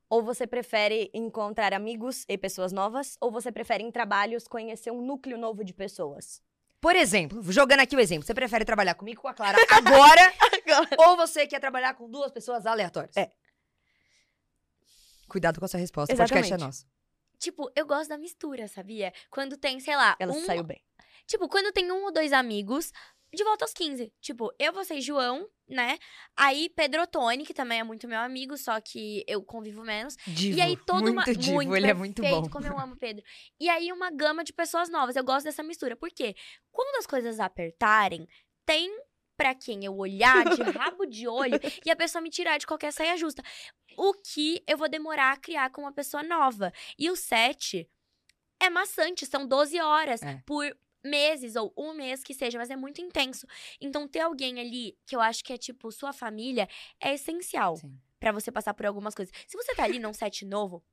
Ou você prefere encontrar amigos e pessoas novas? Ou você prefere em trabalhos conhecer um núcleo novo de pessoas? Por exemplo, jogando aqui o exemplo, você prefere trabalhar comigo com a Clara agora, ou você quer trabalhar com duas pessoas aleatórias? É. Cuidado com essa resposta, o podcast é Exatamente. nosso. Tipo, eu gosto da mistura, sabia? Quando tem, sei lá, Ela um, saiu bem. Tipo, quando tem um ou dois amigos, de volta aos 15. Tipo, eu, você e João, né? Aí Pedro Tony, que também é muito meu amigo, só que eu convivo menos. Divo, e aí toda muito uma. divo, muito ele é muito perfeito, bom. Como eu amo Pedro. E aí uma gama de pessoas novas. Eu gosto dessa mistura. Por quê? Quando as coisas apertarem, tem pra quem eu olhar de rabo de olho e a pessoa me tirar de qualquer saia justa. O que eu vou demorar a criar com uma pessoa nova. E o set é maçante, são 12 horas É. por meses ou um mês que seja, mas é muito intenso. Então ter alguém ali que eu acho que é tipo sua família é essencial. Pra você passar por algumas coisas. Se você tá ali num set novo,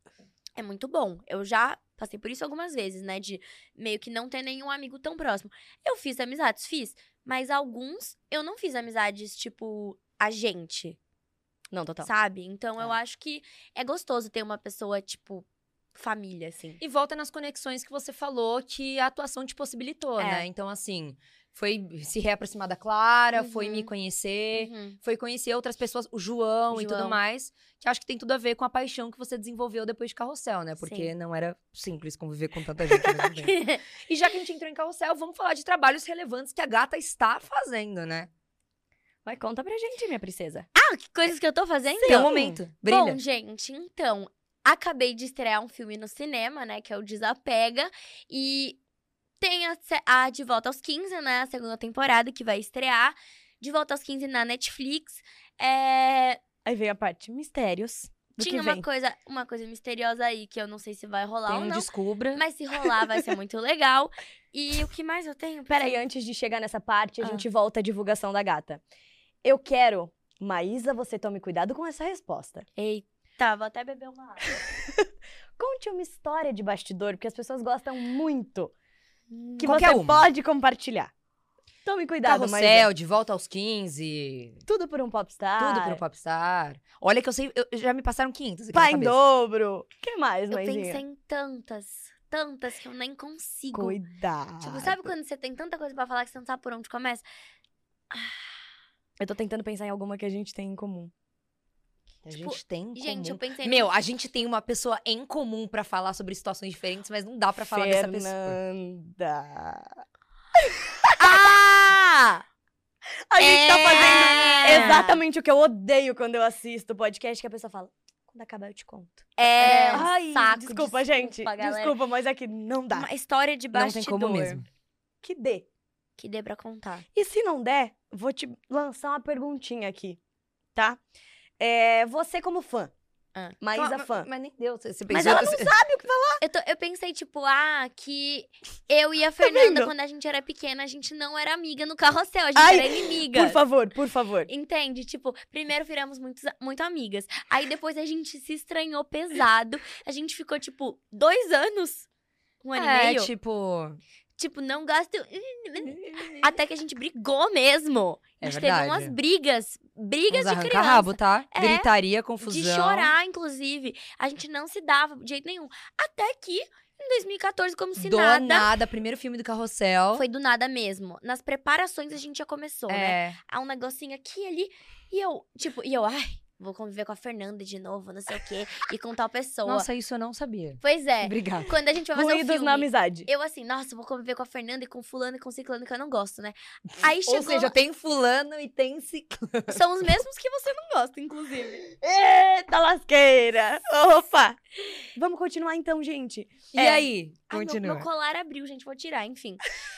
é muito bom. Eu já passei por isso algumas vezes, né? De meio que não ter nenhum amigo tão próximo. Eu fiz amizades, fiz. Mas alguns eu não fiz amizades, tipo, a gente, Não, total. sabe? Então eu É. acho que é gostoso ter uma pessoa, tipo, família, assim. E volta nas conexões que você falou que a atuação te possibilitou, É. né? Então, assim, foi se reaproximar da Clara, foi Uhum. me conhecer, Uhum. foi conhecer outras pessoas, o João, e tudo João. mais, que acho que tem tudo a ver com a paixão que você desenvolveu depois de Carrossel, né? Porque Sim. não era simples conviver com tanta gente. E já que a gente entrou em Carrossel, vamos falar de trabalhos relevantes que a gata está fazendo, né? Vai, conta pra gente, minha princesa. ah, que coisas que eu tô fazendo? Tem um momento. Brilha. Bom, gente, então, acabei de estrear um filme no cinema, né? Que é o Desapega. E tem a, a De Volta aos 15, né? A segunda temporada que vai estrear. De Volta aos 15 na Netflix. É, Aí vem a parte mistérios. Do tinha uma coisa, uma coisa misteriosa aí que eu não sei se vai rolar Tem ou não. Descubra. Mas se rolar, vai ser muito legal. E o que mais eu tenho? Peraí, antes de chegar nessa parte, a Ah. gente volta à divulgação da gata. Eu quero, Maísa, você tome cuidado com essa resposta. Eita, vou até beber uma água. Conte uma história de bastidor, porque as pessoas gostam muito. Que Qualquer você uma. pode compartilhar. Tome cuidado, Carrossel, Maísa. de volta aos 15, Tudo por um popstar. tudo pro Popstar. Olha que eu sei, eu- já me passaram 500 aqui Pai em dobro. O que mais, Eu Maisinha? pensei em tantas, tantas que eu nem consigo. Cuidado. Tipo, sabe quando você tem tanta coisa pra falar que você não sabe por onde começa? Eu tô tentando pensar em alguma que a gente tem em comum. A Tipo, gente tem em Gente, eu pensei. Meu, a gente tem uma pessoa em comum pra falar sobre situações diferentes, mas não dá pra falar dessa pessoa. Fernanda. Ah! A gente tá É! fazendo exatamente o que eu odeio quando eu assisto podcast, que a pessoa fala, quando acabar eu te conto. É, um Ai, saco. desculpa, gente. galera. Desculpa, mas é que não dá. Uma história de Não bastidor. tem como mesmo. Que dê. Que dê pra contar. E se não der, vou te lançar uma perguntinha aqui, tá? É, você como fã. Ah. Maísa mas, fã. Mas nem deu. Você, você Mas pensou- ela não sabe o que falar. Eu, tô- eu pensei, tipo, ah, que eu e a Fernanda, quando a gente era pequena, a gente não era amiga no carrossel, a gente Ai, era inimiga. Por favor, por favor. Entende? Tipo, primeiro viramos muito, muito amigas. Aí depois a gente se estranhou pesado. A gente ficou, tipo, dois anos. Um ano é, e meio. tipo... Tipo, não gosto. Até que a gente brigou mesmo. A É gente verdade. teve umas brigas. Brigas Uns de criança. arranca-rabo, tá? É, Gritaria, confusão. De chorar, inclusive. A gente não se dava de jeito nenhum. Até que, em 2014, como se do nada. nada, primeiro filme do Carrossel. Foi do nada mesmo. Nas preparações a gente já começou, né? É. Há um negocinho aqui e ali. E eu, tipo, e eu, ai, vou conviver com a Fernanda de novo, não sei o quê. E com tal pessoa. Nossa, isso eu não sabia. Pois é. Obrigada. Quando a gente vai fazer Ruídos filme, na amizade. eu assim, nossa, vou conviver com a Fernanda e com fulano e com ciclano que eu não gosto, né? Aí chegou... Ou seja, tem fulano e tem ciclano. São os mesmos que você não gosta, inclusive. Eita lasqueira! Opa! Vamos continuar então, gente. E É. aí? Ai, meu, Continua. meu colar abriu, gente, vou tirar, enfim.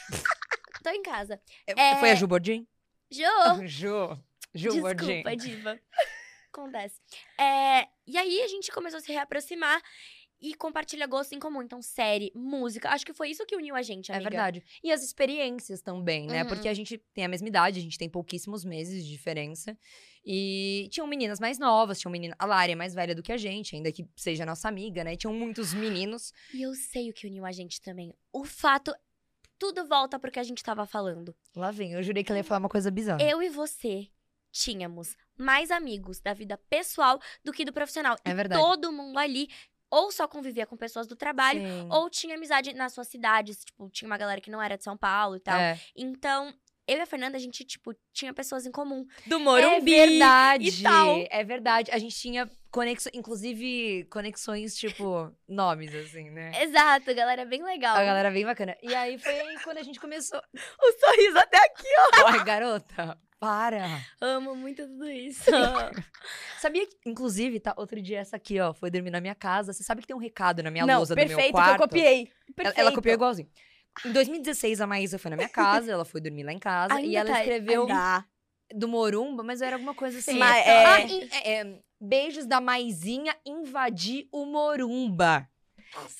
Tô em casa. É, Foi a Ju Bordin? Jô! Ju. Ju Bordin. Desculpa, diva. Acontece. É, e aí a gente começou a se reaproximar e compartilha gosto em comum. Então, série, música. Acho que foi isso que uniu a gente, É amiga. verdade. E as experiências também, né? Uhum. Porque a gente tem a mesma idade, a gente tem pouquíssimos meses de diferença. E tinham meninas mais novas, tinham menina. A Lari é mais velha do que a gente, ainda que seja nossa amiga, né? E tinham muitos meninos. E eu sei o que uniu a gente também. O fato. Tudo volta pro que a gente tava falando. Lá vem, eu jurei que ela ia falar uma coisa bizarra. Eu e você tínhamos mais amigos da vida pessoal do que do profissional. É e verdade. todo mundo ali ou só convivia com pessoas do trabalho, Sim. ou tinha amizade nas suas cidades. Tipo, tinha uma galera que não era de São Paulo e tal. É. Então, eu e a Fernanda, a gente, tipo, tinha pessoas em comum. Do É Morumbi. verdade. e tal. É verdade. A gente tinha conexões, inclusive conexões, tipo, nomes, assim, né? Exato, galera, bem legal. A galera bem bacana. E aí foi aí quando a gente começou. O sorriso até aqui. Ai, garota, para. Amo muito tudo isso. Sabia que, inclusive, tá, outro dia essa aqui, ó, foi dormir na minha casa. Você sabe que tem um recado na minha Não, lousa do meu perfeito, quarto? que eu copiei. Ela, Perfeito. ela copiou igualzinho. Em 2016, a Maísa foi na minha casa, ela foi dormir lá em casa. e Ainda ela tá- escreveu Dá. do Morumba, mas era alguma coisa assim. Mas Ah, é- em- é, é, beijos da Maisinha invadir o Morumba.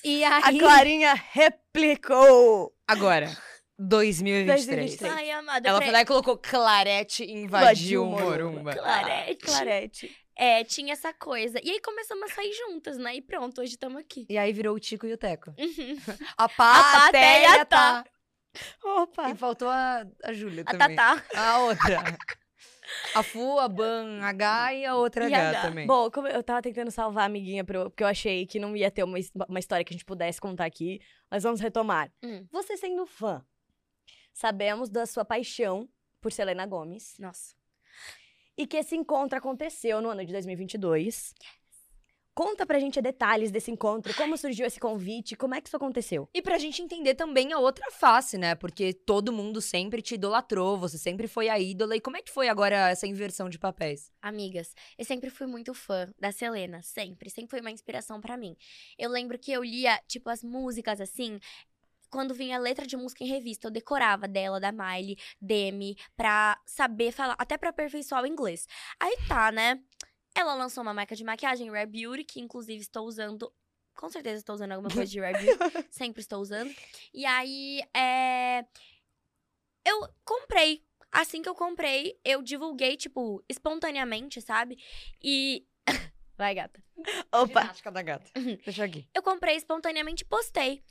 E A aí... Clarinha replicou. Agora, 2023. 2023. Ai, amada. Ela foi lá e colocou Clarete invadiu o Morumba. Clarete. Clarete. É, tinha essa coisa. E aí começamos a sair juntas, né? E pronto, hoje estamos aqui. E aí virou o Tico e o Teco. Uhum. A plateia plateia tá. tá. Opa. E faltou a, a Júlia A também. Tatá. A outra. A Fu, a Ban H e a outra E H, H. também. Bom, como eu tava tentando salvar a amiguinha, pro, porque eu achei que não ia ter uma, uma história que a gente pudesse contar aqui, mas vamos retomar. Hum. Você sendo fã, sabemos da sua paixão por Selena Gomes Nossa. E que esse encontro aconteceu no ano de 2022. Conta pra gente detalhes desse encontro, como surgiu esse convite, como é que isso aconteceu? E pra gente entender também a outra face, né? Porque todo mundo sempre te idolatrou, você sempre foi a ídola. E como é que foi agora essa inversão de papéis? Amigas, eu sempre fui muito fã da Selena, sempre. Sempre foi uma inspiração pra mim. Eu lembro que eu lia, tipo, as músicas assim. Quando vinha letra de música em revista, eu decorava dela, da Miley, Demi, pra saber falar, até pra aperfeiçoar o inglês. Aí tá, né? Ela lançou uma marca de maquiagem, Rare Beauty, que inclusive estou usando. Com certeza estou usando alguma coisa de Rare Beauty. sempre estou usando. E aí, é. Eu comprei. Assim que eu comprei, eu divulguei, tipo, espontaneamente, sabe? E. Vai, gata. Opa! Ginástica da gata. Deixa aqui. Eu comprei espontaneamente e postei.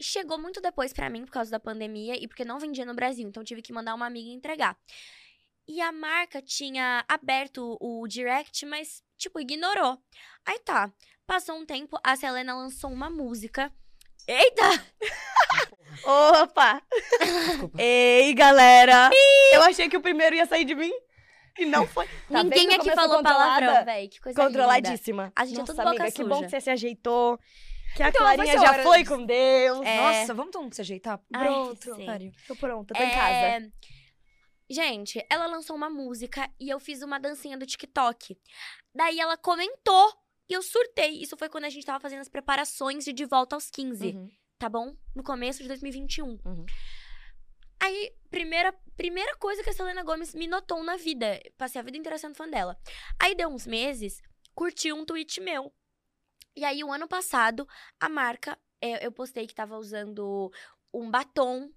Chegou muito depois pra mim por causa da pandemia e porque não vendia no Brasil, então tive que mandar uma amiga entregar. E a marca tinha aberto o direct, mas tipo ignorou. Aí tá. Passou um tempo, a Selena lançou uma música. Eita! Opa! Desculpa. Ei, galera! Eu achei que o primeiro ia sair de mim e não foi. Tá Ninguém aqui falou palavrão, véi. Que coisa linda. Controladíssima. A gente é Nossa, tudo boca amiga, que bom suja. que você se ajeitou. Que a Então, Clarinha já foi com Deus. É. Nossa, vamos todo mundo se ajeitar? Ai, Pronto. pariu. Tô pronta, tô em É, casa. Gente, ela lançou uma música e eu fiz uma dancinha do TikTok. Daí ela comentou e eu surtei. Isso foi quando a gente tava fazendo as preparações de De Volta aos 15, Uhum. tá bom? No começo de 2021. Uhum. Aí, primeira, primeira coisa que a Selena Gomes me notou na vida. Passei a vida inteira sendo fã dela. Aí deu uns meses, curti um tweet meu. E aí, o ano passado, a marca, é, eu postei que tava usando um batom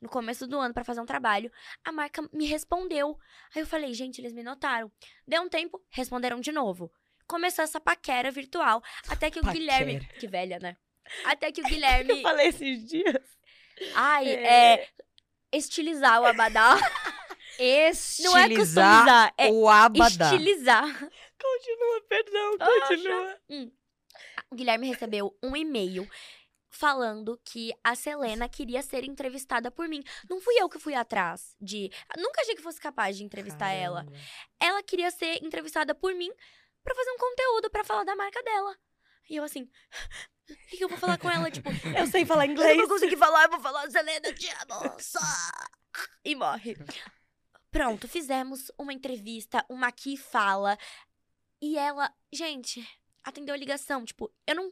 no começo do ano pra fazer um trabalho. A marca me respondeu. Aí eu falei, gente, eles me notaram. Deu um tempo, responderam de novo. Começou essa paquera virtual. Até que o Paquera. Guilherme. Que velha, né? Até que o Guilherme. Eu falei esses dias. Ai, É. é. Estilizar o abadá. Estilizar Não é customizar, é o abadá. estilizar. Continua, perdão, continua. O Guilherme recebeu um e-mail falando que a Selena queria ser entrevistada por mim. Não fui eu que fui atrás de. Nunca achei que fosse capaz de entrevistar ela. Caramba. Ela queria ser entrevistada por mim pra fazer um conteúdo pra falar da marca dela. E eu assim, o que, eu vou falar com ela? Tipo, Eu sei falar eu inglês. não vou conseguir falar, eu vou falar, Selena, te amo, só. E morre. Pronto, fizemos uma entrevista, uma aqui fala. E ela, gente, atendeu a ligação. Tipo, eu não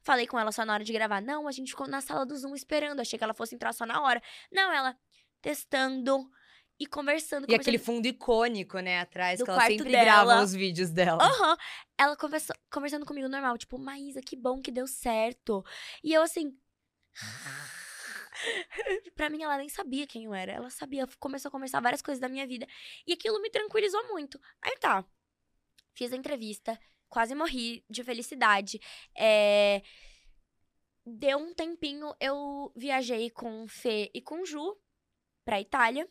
falei com ela só na hora de gravar. Não, a gente ficou na sala do Zoom esperando. Achei que ela fosse entrar só na hora. Não, ela testando e conversando. E conversando. aquele fundo icônico, né, atrás, Do que ela quarto sempre dela. grava os vídeos dela. Aham. Ela conversa, conversando comigo normal, tipo, Maísa, que bom que deu certo. E eu assim. pra mim, ela nem sabia quem eu era. Ela sabia, começou a conversar várias coisas da minha vida. E aquilo me tranquilizou muito. Aí tá. Fiz a entrevista, quase morri de felicidade. É, Deu um tempinho, eu viajei com Fê e com Ju pra Itália.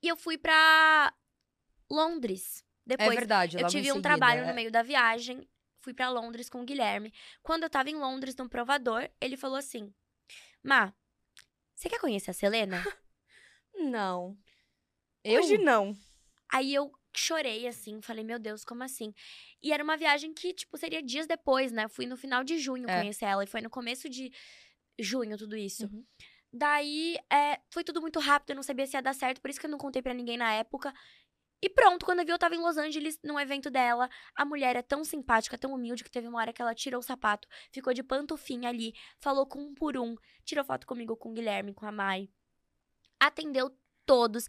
E eu fui pra Londres. É Depois verdade, eu tive um seguida, trabalho é. no meio da viagem, fui pra Londres com o Guilherme. Quando eu tava em Londres, no provador, ele falou assim: Má, você quer conhecer a Selena? Não. Eu? Hoje não. Aí eu chorei assim, falei: Meu Deus, como assim? E era uma viagem que, tipo, seria dias depois, né? Fui no final de junho É. conhecer ela, e foi no começo de junho tudo isso. Uhum. Daí, é, foi tudo muito rápido, eu não sabia se ia dar certo, por isso que eu não contei pra ninguém na época. E pronto, quando eu vi, eu tava em Los Angeles, num evento dela. A mulher é tão simpática, tão humilde, que teve uma hora que ela tirou o sapato, ficou de pantufinha ali, falou com um por um, tirou foto comigo, com o Guilherme, com a Mai. Atendeu todos.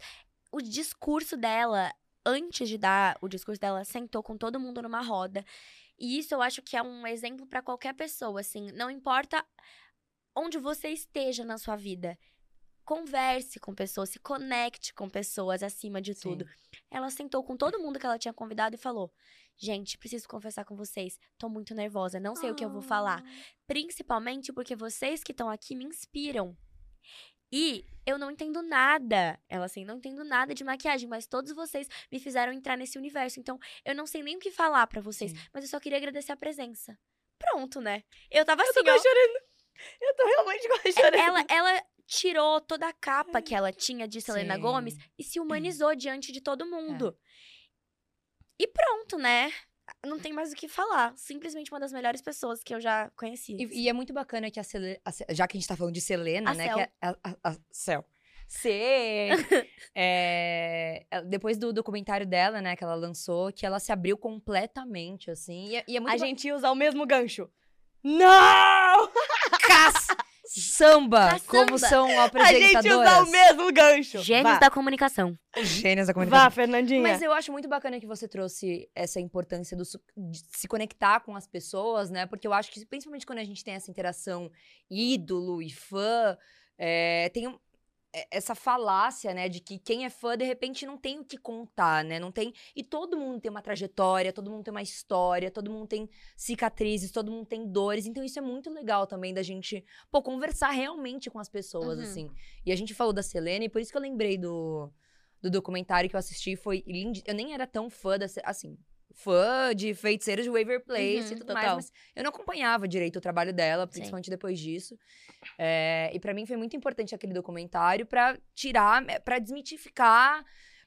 O discurso dela, antes de dar o discurso dela, sentou com todo mundo numa roda. E isso eu acho que é um exemplo pra qualquer pessoa, assim. Não importa onde você esteja na sua vida. Converse com pessoas, se conecte com pessoas acima de Sim. tudo. Ela sentou com todo mundo que ela tinha convidado e falou: Gente, preciso confessar com vocês, tô muito nervosa, não sei o que eu vou falar. Principalmente porque vocês que estão aqui me inspiram. E eu não entendo nada. Ela assim, não entendo nada de maquiagem, mas todos vocês me fizeram entrar nesse universo. Então, eu não sei nem o que falar pra vocês, Sim. mas eu só queria agradecer a presença. Pronto, né? Eu tava Eu assim, tô ó. chorando. Eu tô realmente quase É, chorando. Ela, ela tirou toda a capa que ela tinha de Selena Sim. Gomes e se humanizou diante de todo mundo. E pronto, né? Não tem mais o que falar. Simplesmente uma das melhores pessoas que eu já conheci. E, e é muito bacana que a Selena, já que a gente tá falando de Selena, A né? Cel. Que é a, a, a Cel. C. é, depois do documentário dela, né, que ela lançou, que ela se abriu completamente, assim. E, é- e é muito A gente ia usar o mesmo gancho. Não! Caça- samba, como são A gente apresentadoras. usar o mesmo gancho. Gênios Vá. da comunicação. Gênios da comunicação. Vá, Fernandinha. Mas eu acho muito bacana que você trouxe essa importância do, de se conectar com as pessoas, né? Porque eu acho que, principalmente quando a gente tem essa interação ídolo e fã, é, tem essa falácia, né? De que quem é fã, de repente, não tem o que contar, né? Não tem. E todo mundo tem uma trajetória, todo mundo tem uma história, todo mundo tem cicatrizes, todo mundo tem dores. Então, isso é muito legal também da gente, pô, conversar realmente com as pessoas, Uhum. assim. E a gente falou da Selena, e por isso que eu lembrei do, do documentário que eu assisti. Foi lindo. Eu nem era tão fã da. Assim, fã de feiticeiros de Waver Place Uhum, e tudo mais, total. mas eu não acompanhava direito o trabalho dela, Sim. principalmente depois disso. É, e pra mim foi muito importante aquele documentário pra tirar, pra desmitificar.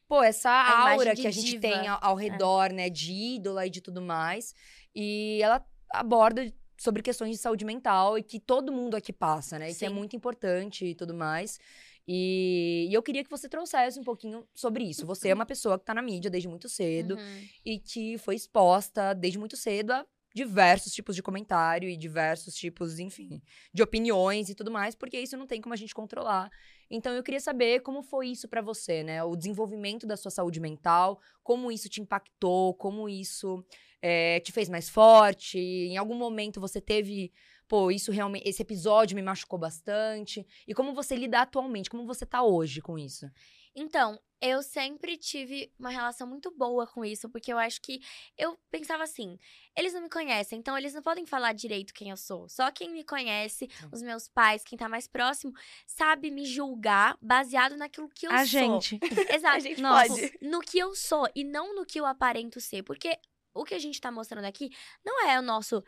Pô, essa A aura que a gente diva. tem ao, ao redor, né, de ídola e de tudo mais. E ela aborda sobre questões de saúde mental e que todo mundo aqui passa, né? E que é Sim. muito importante e tudo mais. E, e eu queria que você trouxesse um pouquinho sobre isso. Você é uma pessoa que tá na mídia desde muito cedo Uhum. e que foi exposta desde muito cedo a diversos tipos de comentário e diversos tipos, enfim, de opiniões e tudo mais, porque isso não tem como a gente controlar. Então eu queria saber como foi isso pra você, né? O desenvolvimento da sua saúde mental, como isso te impactou, como isso eh, te fez mais forte. Em algum momento você teve, pô, isso realmente, esse episódio me machucou bastante. E como você lida atualmente, como você tá hoje com isso? Então, eu sempre tive uma relação muito boa com isso, porque eu acho que eu pensava assim: eles não me conhecem, então eles não podem falar direito quem eu sou. Só quem me conhece, Sim. os meus pais, quem tá mais próximo, sabe me julgar baseado naquilo que eu A sou. gente. Exato. A gente pode. no que eu sou e não no que eu aparento ser. Porque o que a gente tá mostrando aqui não é o nosso,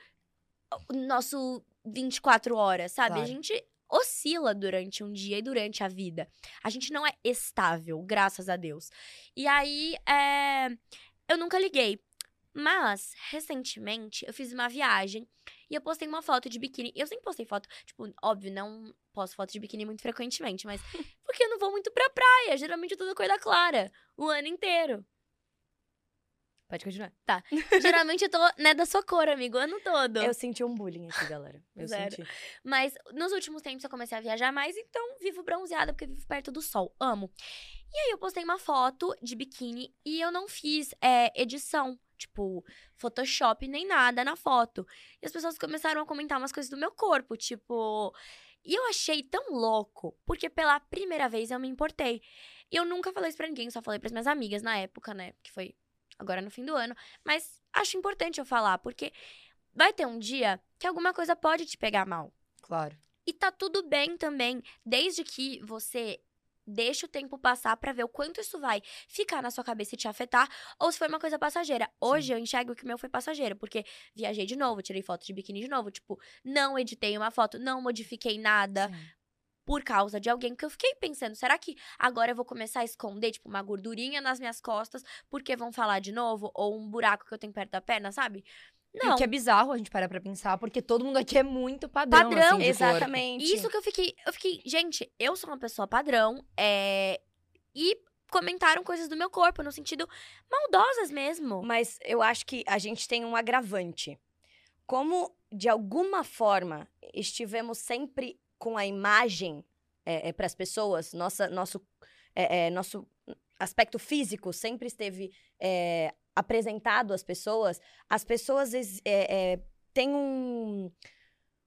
o nosso 24 horas, sabe? Claro. A gente oscila durante um dia e durante a vida. A gente não é estável, graças a Deus. E aí, é, eu nunca liguei. Mas, recentemente, eu fiz uma viagem e eu postei uma foto de biquíni. Eu sempre postei foto, tipo, óbvio, não posto foto de biquíni muito frequentemente, mas porque eu não vou muito pra praia. Geralmente eu tô da cor da clara o ano inteiro. Pode continuar. Geralmente eu tô, né, da sua cor, amigo, o ano todo. Eu senti um bullying aqui, galera. Eu Zero. senti. Mas nos últimos tempos eu comecei a viajar mais, então vivo bronzeada porque vivo perto do sol. Amo. E aí eu postei uma foto de biquíni e eu não fiz é, edição, tipo, Photoshop nem nada na foto. E as pessoas começaram a comentar umas coisas do meu corpo, tipo. E eu achei tão louco, porque pela primeira vez eu me importei. E eu nunca falei isso pra ninguém, só falei pras minhas amigas na época, né? Que foi agora no fim do ano. Mas acho importante eu falar, porque vai ter um dia que alguma coisa pode te pegar mal. Claro. E tá tudo bem também, desde que você deixe o tempo passar pra ver o quanto isso vai ficar na sua cabeça e te afetar, ou se foi uma coisa passageira. Hoje eu enxergo que o meu foi passageiro, porque viajei de novo, tirei foto de biquíni de novo, tipo, não editei uma foto, não modifiquei nada Sim. Por causa de alguém que eu fiquei pensando, será que agora eu vou começar a esconder, tipo, uma gordurinha nas minhas costas, porque vão falar de novo, ou um buraco que eu tenho perto da perna, sabe? E Não. o que é bizarro a gente parar pra pensar, porque todo mundo aqui é muito padrão, Padrão, assim, corpo. Exatamente. E Isso que eu fiquei. Eu fiquei, gente, eu sou uma pessoa padrão. É, e comentaram coisas do meu corpo, no sentido maldosas mesmo. Mas eu acho que a gente tem um agravante. Como, de alguma forma, estivemos sempre com a imagem para as pessoas, nossa, nosso, é, é, nosso aspecto físico sempre esteve é, apresentado às pessoas, as pessoas é, é, têm um-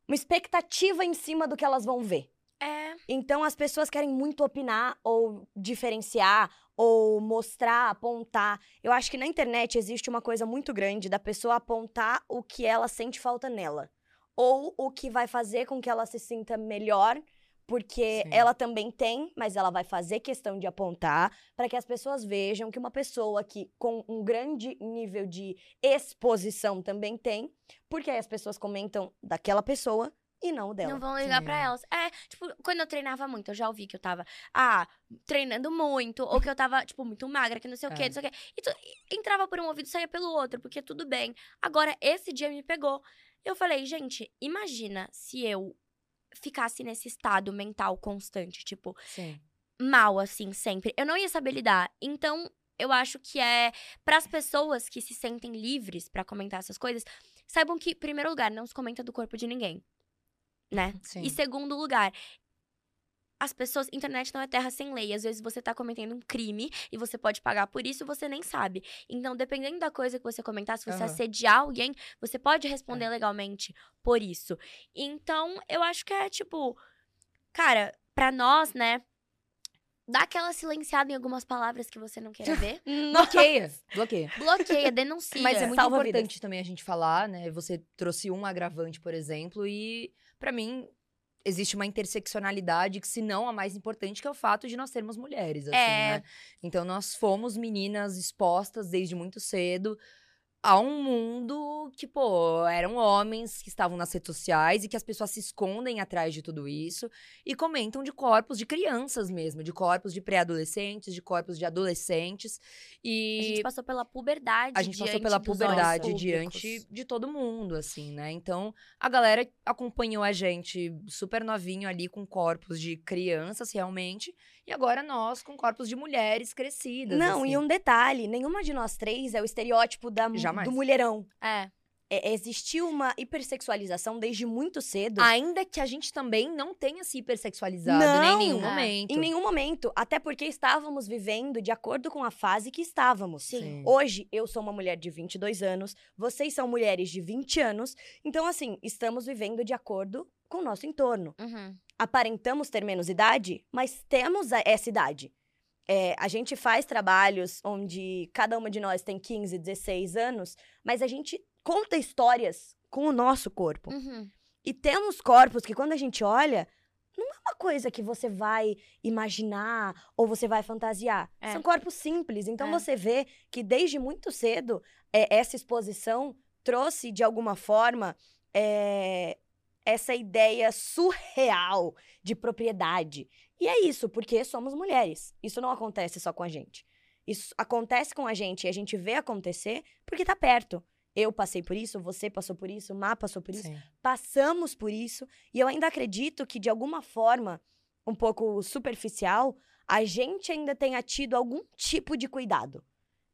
uma expectativa em cima do que elas vão ver. É. Então as pessoas querem muito opinar ou diferenciar ou mostrar, apontar. Eu acho que na internet existe uma coisa muito grande da pessoa apontar o que ela sente falta nela ou o que vai fazer com que ela se sinta melhor. Porque Sim. ela também tem, mas ela vai fazer questão de apontar para que as pessoas vejam que uma pessoa que com um grande nível de exposição também tem, porque aí as pessoas comentam daquela pessoa e não o dela. Não vão ligar pra elas. É, tipo, quando eu treinava muito, eu já ouvi que eu tava, ah, treinando muito, ou que eu tava, tipo, muito magra, que não sei o quê, É. não sei o quê. E tu- entrava por um ouvido e saía pelo outro, porque tudo bem. Agora, esse dia me pegou. Eu falei, gente, imagina se eu ficasse nesse estado mental constante, tipo, Sim. mal assim sempre. Eu não ia saber lidar. Então, eu acho que é para as pessoas que se sentem livres pra comentar essas coisas, saibam que, em primeiro lugar, não se comenta do corpo de ninguém, né? Sim. E segundo lugar, as pessoas, internet não é terra sem lei. Às vezes você tá cometendo um crime e você pode pagar por isso e você nem sabe. Então, dependendo da coisa que você comentar, se você Aham. assediar alguém, você pode responder É. legalmente por isso. Então, eu acho que é tipo, cara, pra nós, né, dá aquela silenciada em algumas palavras que você não queira ver. Bloqueia. Bloqueia. Bloqueia, denuncia. Mas é muito Salva importante vidas. também a gente falar, né? Você trouxe um agravante, por exemplo, e pra mim existe uma interseccionalidade que, se não a mais importante, que é o fato de nós sermos mulheres, assim, É. né? Então nós fomos meninas expostas desde muito cedo a um mundo que, pô, eram homens que estavam nas redes sociais e que as pessoas se escondem atrás de tudo isso e comentam de corpos de crianças mesmo, de corpos de pré-adolescentes, de corpos de adolescentes. E A gente passou pela puberdade. a gente passou diante pela puberdade diante de todo mundo, assim, né? Então, a galera acompanhou a gente super novinho ali com corpos de crianças, realmente, e agora nós com corpos de mulheres crescidas. Não, assim. e um detalhe: nenhuma de nós três é o estereótipo da, Jamais. do mulherão. É. é, existiu uma hipersexualização desde muito cedo. Ainda que a gente também não tenha se hipersexualizado nem em nenhum Não. momento. Em nenhum momento. Até porque estávamos vivendo de acordo com a fase que estávamos. Sim. Hoje, eu sou uma mulher de 22 anos, vocês são mulheres de 20 anos. Então, assim, estamos vivendo de acordo com o nosso entorno. Uhum. Aparentamos ter menos idade, mas temos a- essa idade. É, a gente faz trabalhos onde cada uma de nós tem 15, 16 anos, mas a gente conta histórias com o nosso corpo. Uhum. E temos corpos que, quando a gente olha, não é uma coisa que você vai imaginar ou você vai fantasiar. É. São corpos simples. Então É. você vê que desde muito cedo é, essa exposição trouxe, de alguma forma, é, essa ideia surreal de propriedade. E é isso, porque somos mulheres. Isso não acontece só com a gente. Isso acontece com a gente e a gente vê acontecer porque tá perto. Eu passei por isso, você passou por isso, Má passou por isso Sim. passamos por isso e eu ainda acredito que de alguma forma um pouco superficial a gente ainda tenha tido algum tipo de cuidado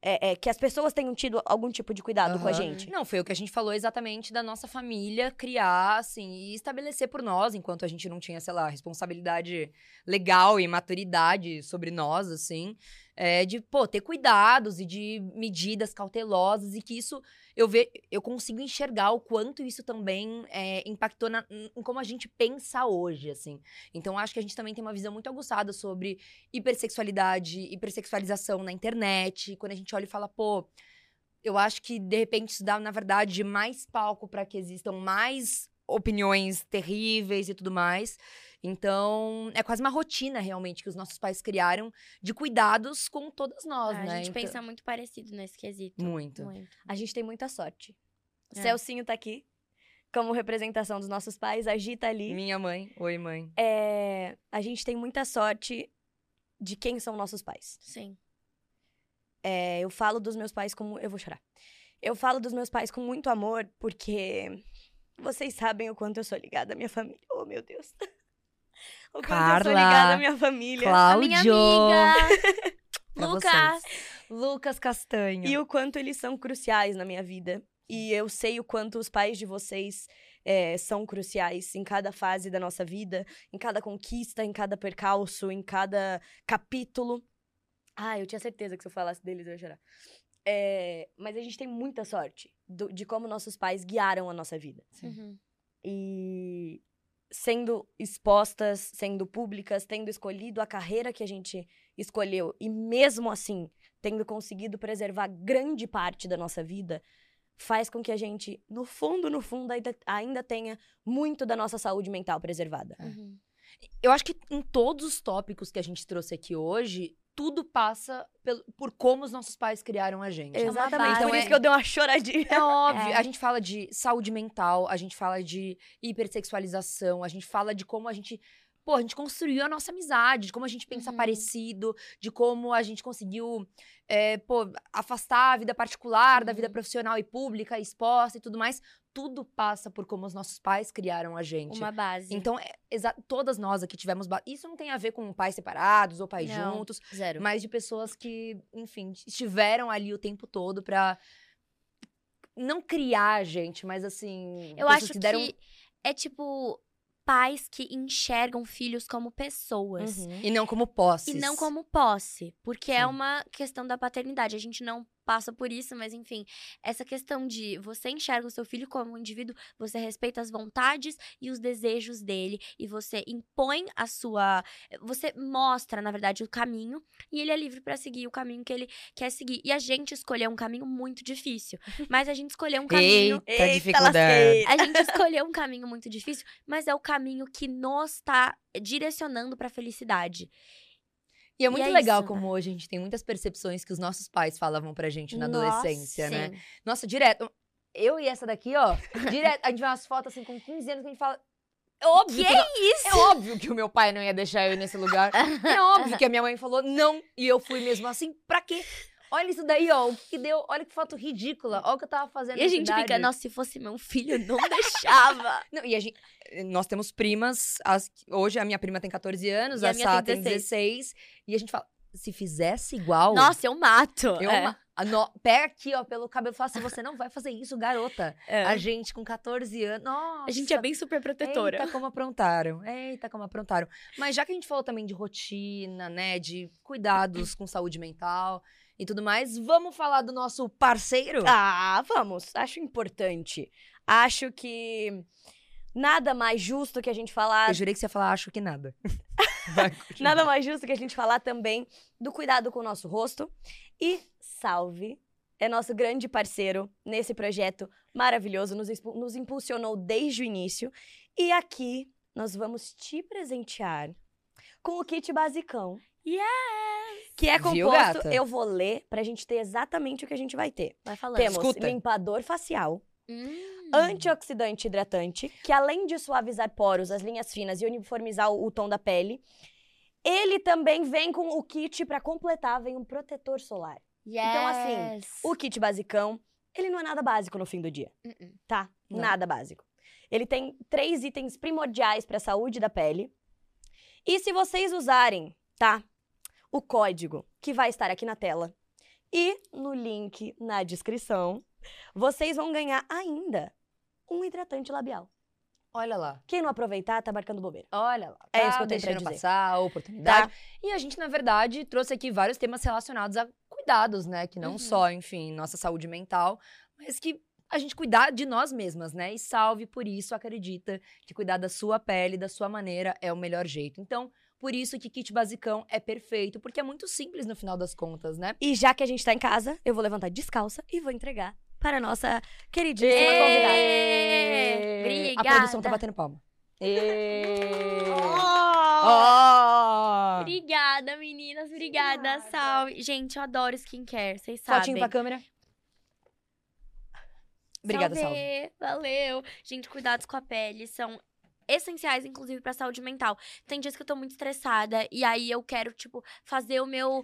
é, é, que as pessoas tenham tido algum tipo de cuidado com a gente. Não, foi o que a gente falou exatamente da nossa família criar, assim, e estabelecer por nós, enquanto a gente não tinha, sei lá, responsabilidade legal e maturidade sobre nós, assim, é, de, pô, ter cuidados e de medidas cautelosas e que isso, eu ve, eu consigo enxergar o quanto isso também é, impactou na, em como a gente pensa hoje, assim. Então, acho que a gente também tem uma visão muito aguçada sobre hipersexualidade, hipersexualização na internet, quando a gente olha e fala, pô, eu acho que de repente isso dá, na verdade, mais palco para que existam mais opiniões terríveis e tudo mais. Então, é quase uma rotina realmente que os nossos pais criaram de cuidados com todas nós, a né? gente Então- pensa muito parecido nesse quesito. muito. Muito. a gente tem muita sorte É. Celcinho tá aqui como representação dos nossos pais a Gi tá ali Minha mãe, oi mãe. É, a gente tem muita sorte de quem são nossos pais Sim. É, eu falo dos meus pais com. Eu vou chorar. Eu falo dos meus pais com muito amor, porque vocês sabem o quanto eu sou ligada à minha família. Oh, meu Deus. O quanto eu sou ligada à minha família. A minha amiga! Pra Lucas! Lucas Castanho. E o quanto eles são cruciais na minha vida. E eu sei o quanto os pais de vocês é, são cruciais em cada fase da nossa vida, em cada conquista, em cada percalço, em cada capítulo. Ah, eu tinha certeza que se eu falasse deles eu ia chorar. É, mas a gente tem muita sorte do- de como nossos pais guiaram a nossa vida. Uhum. E sendo expostas, sendo públicas, tendo escolhido a carreira que a gente escolheu e mesmo assim tendo conseguido preservar grande parte da nossa vida, faz com que a gente, no fundo, no fundo, ainda, ainda tenha muito da nossa saúde mental preservada. Uhum. Eu acho que em todos os tópicos que a gente trouxe aqui hoje, tudo passa pelo- por como os nossos pais criaram a gente. uma Exatamente. base. Por Então isso é- que eu dei uma choradinha. É óbvio. É. A gente fala de saúde mental, a gente fala de hipersexualização, a gente fala de como a gente. Pô, a gente construiu a nossa amizade, de como a gente pensa Uhum. parecido, de como a gente conseguiu, é, pô, afastar a vida particular da vida Uhum. profissional e pública, exposta e tudo mais. Tudo passa por como os nossos pais criaram a gente. Uma base. Então, é, todas nós aqui tivemos. Isso não tem a ver com pais separados ou pais Não. juntos, Zero. mas de pessoas que, enfim, estiveram ali o tempo todo pra não criar a gente, mas assim, Eu acho que, deram é tipo pais que enxergam filhos como pessoas. Uhum. e não como posses. E não como posse, porque é Sim. uma questão da paternidade. A gente não passa por isso, mas enfim, essa questão de você enxerga o seu filho como um indivíduo, você respeita as vontades e os desejos dele e você impõe a sua, você mostra, na verdade, o caminho e ele é livre pra seguir o caminho que ele quer seguir. E a gente escolheu um caminho muito difícil, mas a gente escolheu um caminho Eita, Eita, dificuldade. a gente escolheu um caminho muito difícil, mas é o caminho que nos tá direcionando pra felicidade. E é muito é legal isso. como hoje a gente tem muitas percepções que os nossos pais falavam pra gente na Nossa, adolescência, né? Sim. Nossa, direto. Eu e essa daqui, ó, direto, a gente vê umas fotos assim com 15 anos que a gente fala. É óbvio Que que, não- é óbvio que o meu pai não ia deixar eu ir nesse lugar. É óbvio que a minha mãe falou não e eu fui mesmo assim. Pra quê? Olha isso daí, ó. O que deu? Olha que foto ridícula. Olha o que eu tava fazendo. E a gente idade. fica, nossa, se fosse meu filho, eu não deixava. Não, e a gente, nós temos primas. as- hoje a minha prima tem 14 anos, E a a minha Sá tem tem 16. E a gente fala, se fizesse igual. Nossa, eu mato. eu é. ma- a no- Pega aqui, ó, pelo cabelo e fala assim: você não vai fazer isso, garota. É. A gente com 14 anos. Nossa. A gente é bem super protetora. Eita, como aprontaram. Eita, como aprontaram. Mas já que a gente falou também de rotina, né? De cuidados com saúde mental e tudo mais, vamos falar do nosso parceiro? Ah, vamos. Acho importante. Acho que nada mais justo que a gente falar Eu jurei que você ia falar, acho que nada. Nada mais justo que a gente falar também do cuidado com o nosso rosto. E Salve é nosso grande parceiro nesse projeto maravilhoso, nos, nos impulsionou desde o início. E aqui nós vamos te presentear com o kit basicão. Yes! Que é Viu, composto, gata? eu vou ler pra gente ter exatamente o que a gente vai ter. Vai falando. Temos Escuta. limpador facial, Hum. antioxidante hidratante, que além de suavizar poros, as linhas finas e uniformizar o, o tom da pele, ele também vem com o kit pra completar, vem um protetor solar. Então, assim, Yes. O kit basicão, ele não é nada básico no fim do dia, Uh-uh. tá? Não. Nada básico. Ele tem três itens primordiais pra saúde da pele. E se vocês usarem, tá? O código que vai estar aqui na tela e no link na descrição, vocês vão ganhar ainda um hidratante labial. Olha lá. Quem não aproveitar, tá marcando bobeira. Olha lá. É tá isso que eu tenho pra dizer. passar a oportunidade. Tá? E a gente, na verdade, trouxe aqui vários temas relacionados a cuidados, né? Que não Uhum. só, enfim, nossa saúde mental, mas que a gente cuidar de nós mesmas, né? E salve por isso, acredita que cuidar da sua pele, da sua maneira, é o melhor jeito. Então, por isso que kit basicão é perfeito, porque é muito simples no final das contas, né? E já que a gente tá em casa, eu vou levantar descalça e vou entregar para a nossa queridíssima convidada. A Obrigada. produção tá batendo palma. Oh! Ó! Obrigada, meninas. Obrigada. Obrigada. Salve. Gente, eu adoro skincare, vocês sabem. Fotinho pra câmera. Obrigada, salve. Valeu. Gente, cuidados com a pele são essenciais, inclusive, pra saúde mental. Tem dias que eu tô muito estressada e aí eu quero, tipo, fazer o meu.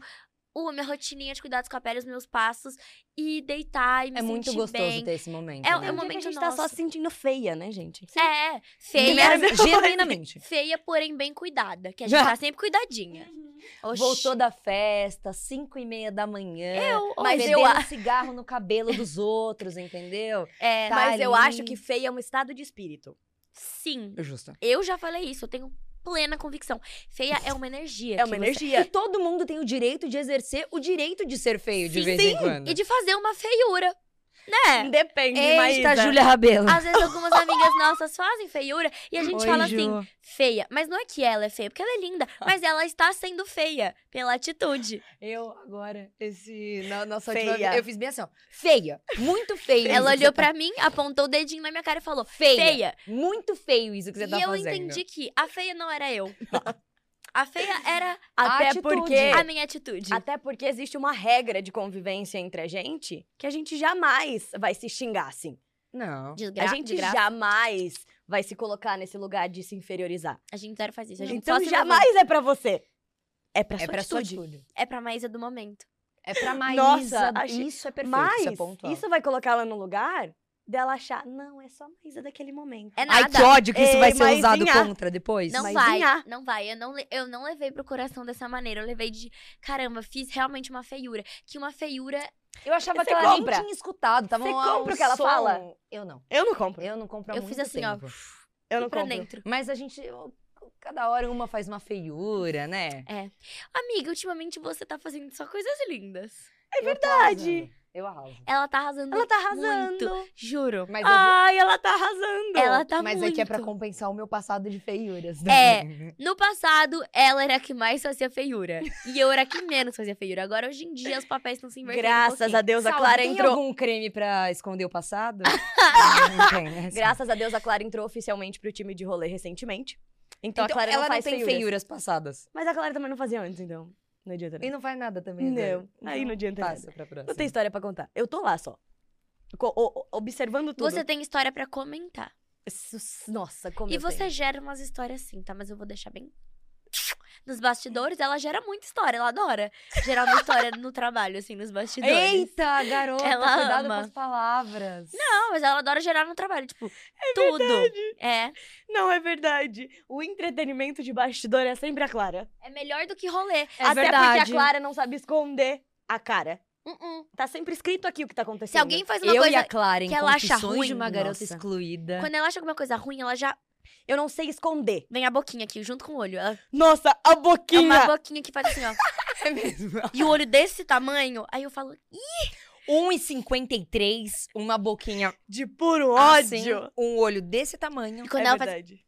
A minha rotininha de cuidados com a pele, os meus passos e deitar e me É muito sentir gostoso bem. ter esse momento. É- né? é um Tem dia que a momento gente tá só nosso. se sentindo feia, né, gente? É, feia. Genuinamente-. Feia, porém bem cuidada. Que a gente tá sempre cuidadinha. Oxi. Voltou da festa, 5 e meia da manhã. Eu, Mas eu eu a- cigarro no cabelo dos outros, entendeu? É, Tá Mas eu ali. acho que feia é um estado de espírito. Sim. Justo. Eu já falei isso, eu tenho plena convicção. Feia é uma energia. É uma que você- energia. E todo mundo tem o direito de exercer o direito de ser feio de Sim, vez sim. em quando. E de fazer uma feiura, né? Depende, Eita, Maísa. Júlia Rabelo. Às vezes algumas amigas nossas fazem feiura e a gente Oi, fala Ju. assim, feia. Mas não é que ela é feia, porque ela é linda. Mas ela está sendo feia pela atitude. Eu agora, esse. Na nossa Feia. última eu fiz bem assim, ó. Feia. Muito feio. ela olhou tá- pra mim, apontou o dedinho na minha cara e falou, Feia. feia. Muito feio isso que você e tá eu fazendo. entendi que a feia não era eu. a feia era Até Atitude. porque... a minha atitude. Até porque existe uma regra de convivência entre a gente que a gente jamais vai se xingar assim. Não. De A gente jamais vai se colocar nesse lugar de se inferiorizar. A gente zero faz isso. A gente Então jamais é pra você. É pra É sua pra sua atitude. atitude. levanta. É pra Maísa do momento. É pra Maísa. Nossa, achei- Isso é perfeito. Mas isso é isso vai colocar ela no lugar dela achar, não, é só Maísa daquele momento. É Ai, nada. que ódio que isso Ei, vai ser usado contra depois. Não Mas vai, vinha. não vai. Eu não, eu não levei pro coração dessa maneira. Eu levei de, caramba, fiz realmente uma feiura. Que uma feiura Eu achava Você que ela compra? nem tinha escutado. Tava Você compra o que ela som- fala? Eu não. Eu não compro. Eu não compro há Eu muito fiz assim, ó. tempo. Eu não pra compro. dentro. Mas a gente... eu- Cada hora uma faz uma feiura, né? Amiga, ultimamente você tá fazendo só coisas lindas. É verdade. Eu arraso. Ela tá arrasando. Ela tá arrasando. Muito, juro. Mas, eu- Ai, ela tá arrasando. Ela tá mas muito. é que é pra compensar o meu passado de feiuras. É. também. No passado, ela era a que mais fazia feiura. e eu era a que menos fazia feiura. Agora, hoje em dia, os papéis estão se invertendo. um Graças pouquinho. a Deus, a Clara tem entrou. algum creme pra esconder o passado? não tem, né? Graças a Deus, a Clara entrou oficialmente pro time de rolê recentemente. Então, Então, a Clara ela não faz tem feiuras. feiuras passadas. Mas a Clara também não fazia antes, então. Não adianta. E Não, faz nada também, né? não. aí não adianta nada. Passa pra próxima. Não tem história pra contar. Eu tô lá só. Co- o- o- observando tudo. Você tem história pra comentar. Nossa, como e eu você tenho. gera umas histórias assim, tá? Mas eu vou deixar bem nos bastidores, ela gera muita história, ela adora gerar uma história no trabalho, assim, nos bastidores. Eita, garota, Ela cuidado ama. com as palavras. Não, mas ela adora gerar no trabalho, tipo, tudo. É. Não é verdade. O entretenimento de bastidor é sempre a Clara. É melhor do que rolê. É Até porque verdade. a Clara não sabe esconder a cara. Uh-uh. Tá sempre escrito aqui o que tá acontecendo. Se alguém faz uma Eu coisa. e a Clara que ela acha ruim, de uma garota nossa. excluída. Quando ela acha alguma coisa ruim, ela já Eu não sei esconder. vem a boquinha aqui, junto com o olho. Ela- Nossa, a É boquinha! uma boquinha que faz assim, ó. É mesmo. E o olho desse tamanho, aí eu falo, 1,53, uma boquinha De puro assim, ódio. um olho desse tamanho. E quando é ela verdade.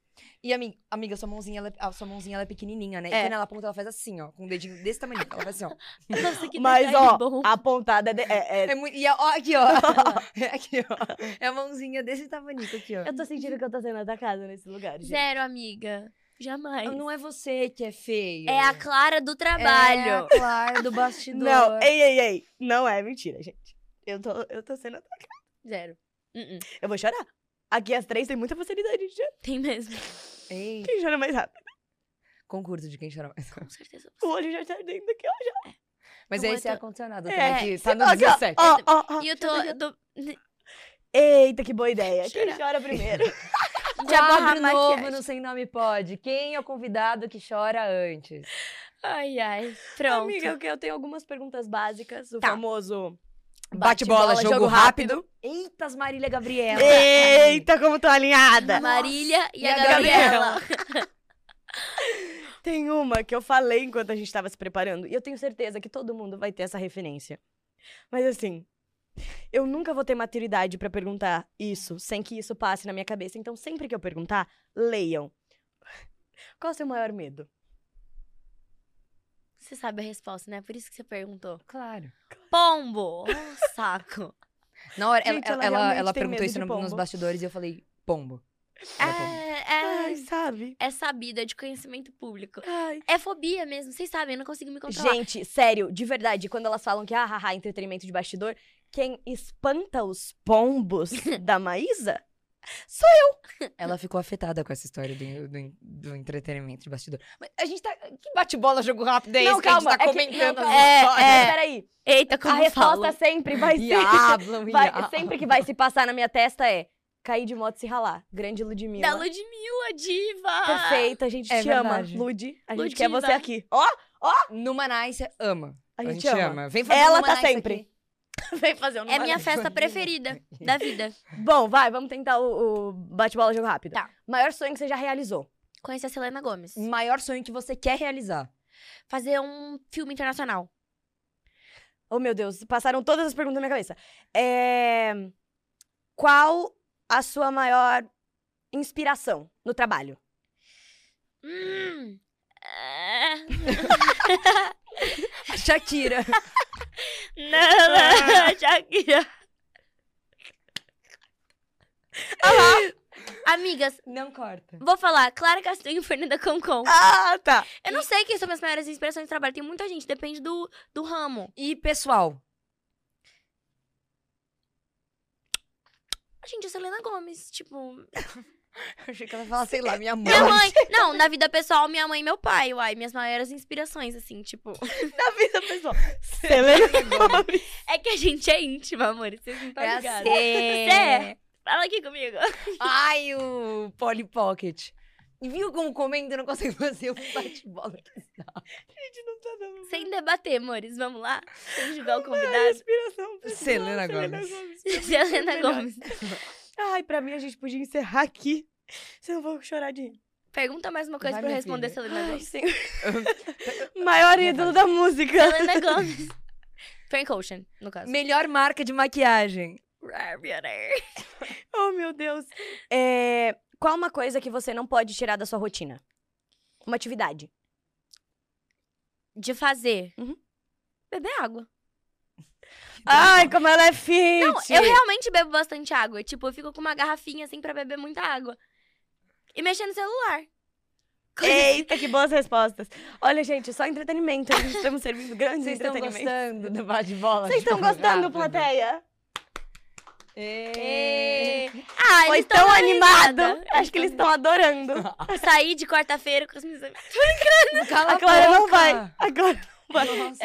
E amiga, amiga, sua mãozinha, ela, é- a sua mãozinha ela é pequenininha, né? É. E quando ela aponta, ela faz assim, ó, com o dedinho desse tamanho. Ela faz assim, ó. Nossa, que Mas, ó, bom. a pontada é, de- é- é- É muito, e a- ó, aqui, ó. É aqui, ó. É a mãozinha desse tamanho aqui, ó. Eu tô sentindo que eu tô sendo atacada nesse lugar, gente. Zero, amiga. Jamais. Não é você que é feia. É a Clara do É trabalho. a Clara do bastidor. Não, ei, ei, ei. Não é mentira, gente. Eu tô, eu tô sendo atacada. Zero. Uh-uh. Eu vou chorar. Aqui as três têm muita facilidade de chorar. Tem mesmo. Ei, Quem chora mais rápido? concurso de quem chora mais. Com certeza. O olho já tá dentro aqui, ó. Mas Não, esse eu é ar-condicionado É, também, que tá no Aqui, ó, 17. Ó, ó, ó. E eu tô. eu tô- Eita, que boa ideia. Quem chora primeiro? Já Quadro novo no Sem Nome Pode. Quem é o convidado que chora antes? Ai, ai. Pronto. Amiga, eu tenho algumas perguntas básicas. O Tá. famoso... Bate-bola, jogo, rápido. Eitas, Marília Gabriela. Eita, como tô alinhada. Marília e, E a, a Gabriela. Tem uma que eu falei enquanto a gente tava se preparando. E eu tenho certeza que todo mundo vai ter essa referência. Mas assim, eu nunca vou ter maturidade pra perguntar isso sem que isso passe na minha cabeça. Então, sempre que eu perguntar, leiam. Qual é o seu maior medo? Você sabe a resposta, né? Por isso que você perguntou. Claro. Pombo! Oh, saco. Na hora, ela, Gente, ela ela, ela, tem perguntou isso no- nos bastidores e eu falei, pombo. Ela pombo. É, é, Ai, sabe? é sabida de conhecimento público. Ai. É fobia mesmo, vocês sabem, eu não consigo me controlar. Gente, sério, de verdade, quando elas falam que ah, haha, entretenimento de bastidor, quem espanta os pombos da Maísa sou Ela ficou afetada com essa história do, do, do entretenimento de bastidor. Mas a gente tá. Que bate-bola, jogo rápido é esse Não, que a gente calma, tá é que- comentando? não, as calma. É, é. Peraí, Eita, como a resposta fala. sempre vai ser. Diablo, vai- diablo. sempre que vai se passar na minha testa é cair de moto e se ralar. Grande Ludmilla. Da Ludmilla, diva! Perfeita, a gente É te ama, verdade. Lud. A gente Ludiva. quer você aqui. Ó, Numa Nice, ama. a A gente, gente, ama. ama. Vem fazer Ela tá Nice sempre. aqui. Vem fazer um É minha festa preferida da vida. Bom, vai, vamos tentar o, o bate-bola jogo rápido. Tá. Maior sonho que você já realizou. Conheci a Selena Gomes. Maior sonho que você quer realizar. Fazer um filme internacional. Oh, meu Deus, passaram todas as perguntas na minha cabeça. É... Qual a sua maior inspiração no trabalho? Hum. É... Shakira. Não, não, Shakira. Amigas, Não corta. vou falar. Clara Castanho e Fernanda Concon. Ah, tá. Eu não sei quem são minhas maiores inspirações de trabalho. Tem muita gente, depende do, do ramo. E pessoal? Gente, a Selena Gomes, tipo... Achei que ela ia falar, sei lá, minha mãe. Minha mãe... Não, na vida pessoal, minha mãe e meu pai. Uai, minhas maiores inspirações, assim, tipo... Na vida pessoal. Selena Gomes. É que a gente é íntima, amor. Vocês não estão É ligados. assim. Você é. Fala aqui comigo. Ai, o Polly Pocket. Viu como comendo não consegue fazer um bate-bola? Gente, não tá dando. Sem debater, amores. Vamos lá? Sem julgar o convidado. inspiração. pessoal. Selena Gomes. Selena Melhor. Gomes. Ai, pra mim a gente podia encerrar aqui. Senão eu vou chorar de rir. Pergunta mais uma coisa Vai, pra eu responder, filha. Selena Ai, Gomes. senhor. Maior ídolo da música. Selena Gomes. Frank Ocean, no caso. Melhor marca de maquiagem. Oh, meu Deus. É, Qual uma coisa que você não pode tirar da sua rotina? Uma atividade. De fazer. Uhum. Beber água. Ai, como ela é fit! Não, eu realmente bebo bastante água. Tipo, eu fico com uma garrafinha assim pra beber muita água. E mexer no celular. Eita, que boas respostas. Olha, gente, só entretenimento. A gente estamos servindo grandes Vocês estão gostando do bate-bola? Vocês estão gostando, rápido? plateia? Ê. Ah, Foi eles tão animado. Acho que eles estão adorando. Saí de quarta-feira com os meus amigos. Cala A Clara não boca. vai. A Clara não vai. Nossa.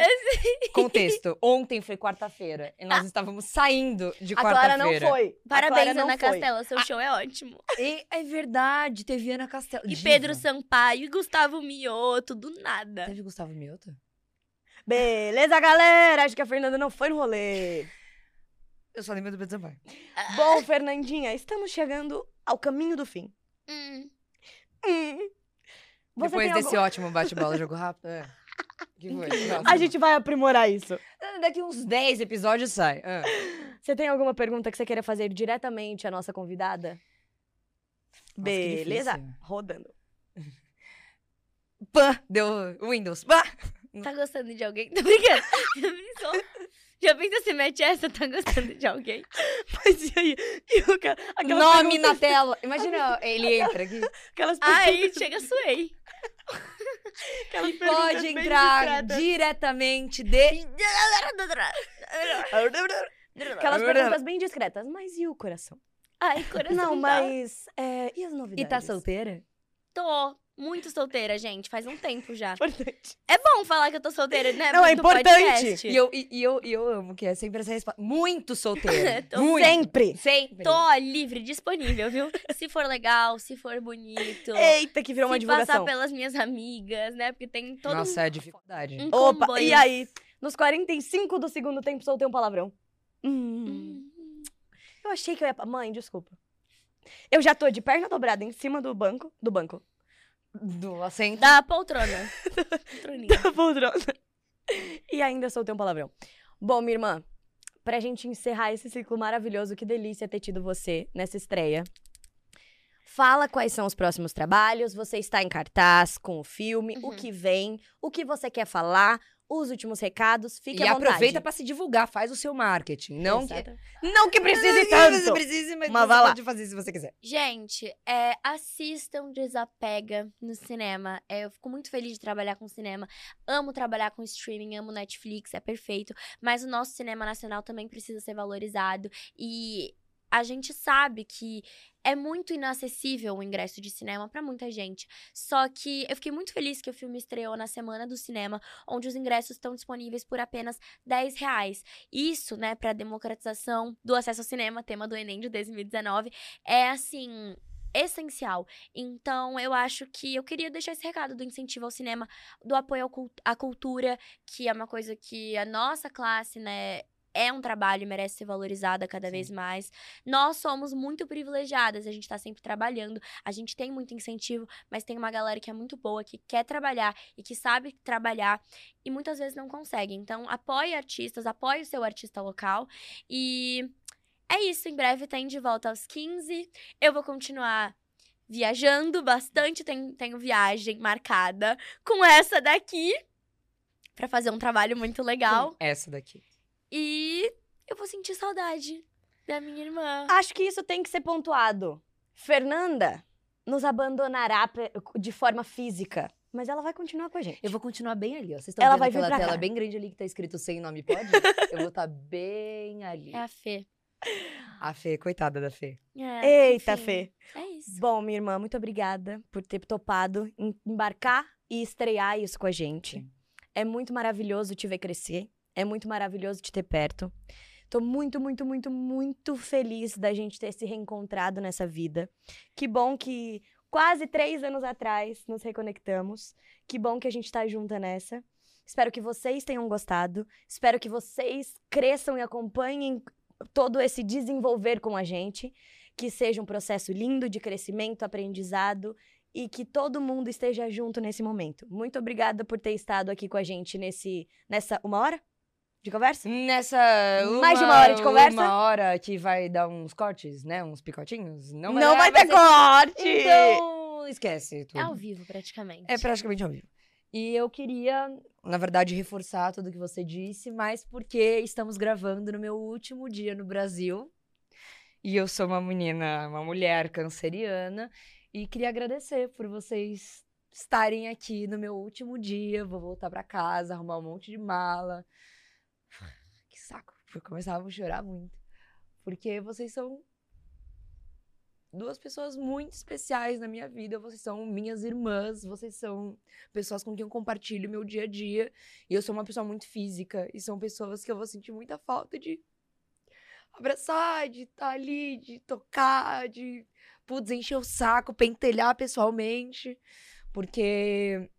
Contexto. Ontem foi quarta-feira e nós estávamos saindo de A Clara não quarta-feira. foi. A Parabéns, não Ana foi. Castela. Seu show é ótimo. E é verdade, teve Ana Castelo. E Diva. Pedro Sampaio e Gustavo Mioto, do nada. Teve Gustavo Mioto? Beleza, galera. Acho que a Fernanda não foi no rolê. Eu só lembro do Pedro Sampaio. Bom, Fernandinha, estamos chegando ao caminho do fim. Hum. Hum. Depois desse algum- ótimo bate-bola, jogo rápido. É. Que foi? Nossa. A gente vai aprimorar isso. Daqui uns 10 episódios sai. Ah. Você tem alguma pergunta que você queira fazer diretamente à nossa convidada? que Beleza? Rodando. Pã! Deu Windows. Pã! Tá gostando de alguém? Tô brincando. Já pensa se mete essa, tá gostando de alguém? Mas e aí? E o cara, Nome na tela. Imagina, ele entra aqui. Aquelas Aí perguntas- chega, suei. aquelas E pode entrar diretamente de. Aquelas perguntas bem discretas. Mas e o coração? Ai, coração. Não, mas. é, e as novidades? E tá solteira? Tô muito solteira, gente. Faz um tempo já. Importante. É bom falar que eu tô solteira, né? Não, é importante. podcast. E eu, e, e eu, e eu amo que é sempre essa resposta. Muito solteira. Tô Muito. Sempre. Sempre. Tô livre, disponível, viu? Se for legal, se for bonito. Eita, que virou uma se passar divulgação. pelas minhas amigas, né? Porque tem todo Nossa, é dificuldade. um, um Opa, comboio. e aí? Nos 45 do segundo tempo soltei um palavrão. Hum. Hum. Eu achei que eu ia. Mãe, desculpa. Eu já tô de perna dobrada em cima do banco. Do banco. Do assento. Da poltrona. Da poltrona. E ainda soltei um palavrão. Bom, minha irmã, pra gente encerrar esse ciclo maravilhoso, que delícia ter tido você nessa estreia. Fala quais são os próximos trabalhos, você está em cartaz com o filme, o Uhum. que vem, o que você quer falar, os últimos recados, fique e à vontade. aproveita pra se divulgar, faz o seu marketing. Não que. Não que precise tanto. precise, mas, Mas você pode fazer se você quiser. Gente, é, assistam Desapega no cinema. É, eu fico muito feliz de trabalhar com cinema. Amo trabalhar com streaming, amo Netflix, é perfeito. Mas o nosso cinema nacional também precisa ser valorizado. E a gente sabe que é muito inacessível o ingresso de cinema pra muita gente. Só que eu fiquei muito feliz que o filme estreou na Semana do Cinema, onde os ingressos estão disponíveis por apenas 10 reais. Isso, né, pra democratização do acesso ao cinema, tema do Enem de 2019, é assim essencial. Então, eu acho que eu queria deixar esse recado do incentivo ao cinema, do apoio à cultura, que é uma coisa que a nossa classe, né, é um trabalho e merece ser valorizada cada Sim. vez mais. Nós somos muito privilegiadas, a gente tá sempre trabalhando, a gente tem muito incentivo, mas tem uma galera que é muito boa, que quer trabalhar e que sabe trabalhar e muitas vezes não consegue. Então, apoie artistas, apoie o seu artista local e é isso, em breve tem de volta aos 15. Eu vou continuar viajando bastante, tenho, tenho viagem marcada com essa daqui pra fazer um trabalho muito legal. Essa daqui. E eu vou sentir saudade da minha irmã. Acho que isso tem que ser pontuado. Fernanda nos abandonará de forma física, mas ela vai continuar com a gente. Eu vou continuar bem ali, ó. Vocês estão Ela vendo vai aquela tela cá. bem grande ali que tá escrito sem nome pode? Eu vou estar bem ali. É a Fê. A Fê, coitada da Fê. É, Eita, enfim, Fê. É isso. Bom, minha irmã, muito obrigada por ter topado em- embarcar e estrear isso com a gente. Sim. É muito maravilhoso te ver crescer. É muito maravilhoso te ter perto. Tô muito, muito, muito, muito feliz da gente ter se reencontrado nessa vida. Que bom que quase três anos atrás nos reconectamos. Que bom que a gente tá junta nessa. Espero que vocês tenham gostado. Espero que vocês cresçam e acompanhem todo esse desenvolver com a gente. Que seja um processo lindo de crescimento, aprendizado e que todo mundo esteja junto nesse momento. Muito obrigada por ter estado aqui com a gente nesse nessa uma hora de conversa. Nessa. Mais de uma hora de conversa? Uma hora que vai dar uns cortes, né? Uns picotinhos. Não, Não vai ter ser- corte. Então, esquece tudo. É ao vivo, praticamente. É praticamente ao vivo. E eu queria, na verdade, reforçar tudo que você disse, mas porque estamos gravando no meu último dia no Brasil. E eu sou uma menina, uma mulher canceriana. E queria agradecer por vocês estarem aqui no meu último dia. Vou voltar pra casa, arrumar um monte de mala. Que saco. Eu começava a chorar muito. Porque vocês são duas pessoas muito especiais na minha vida. Vocês são minhas irmãs, vocês são pessoas com quem eu compartilho meu dia a dia. E eu sou uma pessoa muito física. E são pessoas que eu vou sentir muita falta de abraçar, de estar tá ali, de tocar, de putz, encher o saco, pentelhar pessoalmente. Porque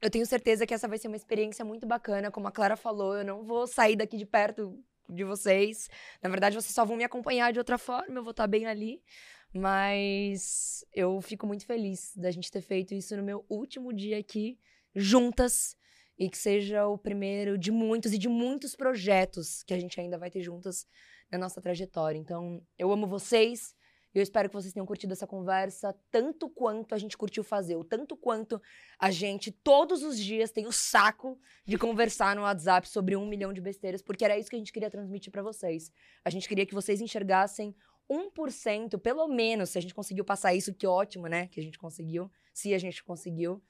eu tenho certeza que essa vai ser uma experiência muito bacana. Como a Clara falou, eu não vou sair daqui de perto de vocês. Na verdade, vocês só vão me acompanhar de outra forma, eu vou estar bem ali. Mas eu fico muito feliz da gente ter feito isso no meu último dia aqui, juntas, e que seja o primeiro de muitos e de muitos projetos que a gente ainda vai ter juntas na nossa trajetória. Então, eu amo vocês. Eu espero que vocês tenham curtido essa conversa tanto quanto a gente curtiu fazer, o tanto quanto a gente todos os dias tem o saco de conversar no WhatsApp sobre um milhão de besteiras, porque era isso que a gente queria transmitir para vocês. A gente queria que vocês enxergassem 1%, pelo menos, se a gente conseguiu passar isso, que ótimo, né? Que a gente conseguiu, se a gente conseguiu.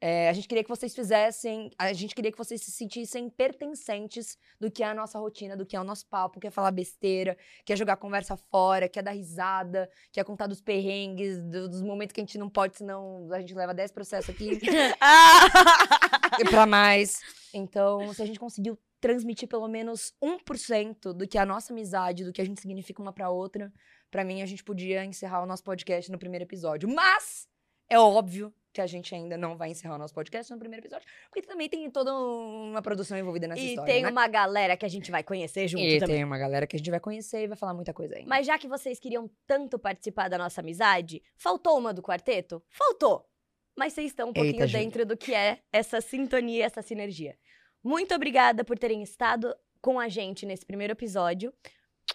É, a gente queria que vocês fizessem, a gente queria que vocês se sentissem pertencentes do que é a nossa rotina, do que é o nosso papo, que é falar besteira, que é jogar conversa fora, que é dar risada, que é contar dos perrengues, do, dos momentos que a gente não pode, senão a gente leva 10 processos aqui. e pra mais. Então, se a gente conseguiu transmitir pelo menos 1% do que é a nossa amizade, do que a gente significa uma pra outra, para mim a gente podia encerrar o nosso podcast no primeiro episódio. Mas é óbvio que a gente ainda não vai encerrar o nosso podcast no primeiro episódio, porque também tem toda uma produção envolvida nessa e história. E tem né? uma galera que a gente vai conhecer junto e também. tem uma galera que a gente vai conhecer e vai falar muita coisa ainda. Mas já que vocês queriam tanto participar da nossa amizade, faltou uma do quarteto? Faltou! Mas vocês estão um pouquinho Eita, dentro do que é essa sintonia, essa sinergia. Muito obrigada por terem estado com a gente nesse primeiro episódio.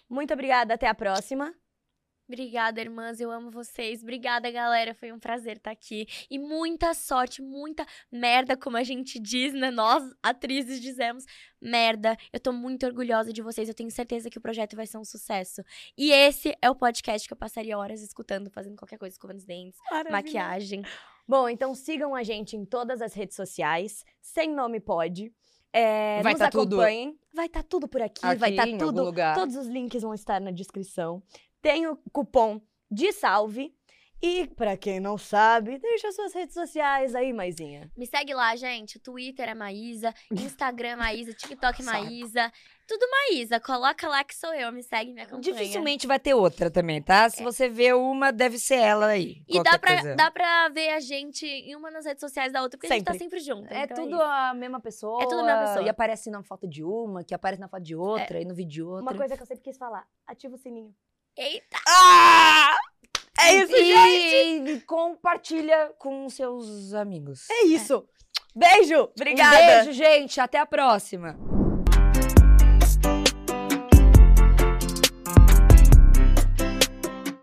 Muito obrigada, até a próxima. Obrigada, irmãs. Eu amo vocês. Obrigada, galera. Foi um prazer estar aqui. E muita sorte, muita merda, como a gente diz, né? Nós, atrizes, dizemos merda. Eu tô muito orgulhosa de vocês. Eu tenho certeza que o projeto vai ser um sucesso. E esse é o podcast que eu passaria horas escutando, fazendo qualquer coisa, escovando os dentes, Maravilha. maquiagem. Bom, então sigam a gente em todas as redes sociais, sem nome pode. É, Vai nos tá tudo-. Vai estar tudo por aqui, Aqui, vai estar em algum tudo. lugar. Todos os links vão estar na descrição. Tem o cupom de salve. E, pra quem não sabe, deixa suas redes sociais aí, Maisinha. Me segue lá, gente. Twitter é Maísa, Instagram é Maísa, TikTok é. Maísa. Tudo Maísa. Coloca lá que sou eu. Me segue, me acompanha. Dificilmente vai ter outra também, tá? Se você vê uma, deve ser ela aí. E dá pra, coisa. dá pra ver a gente em uma nas redes sociais da outra, porque a gente tá Sempre. sempre junto. É então tudo isso. a mesma pessoa. É tudo a mesma pessoa. E aparece na foto de uma, que aparece na foto de outra, e no vídeo de outra. Uma coisa que eu sempre quis falar: ativa o sininho. Eita! Ah! É isso, e, gente! E compartilha com seus amigos. É isso. Beijo! Obrigada! Um beijo, gente. Até a próxima.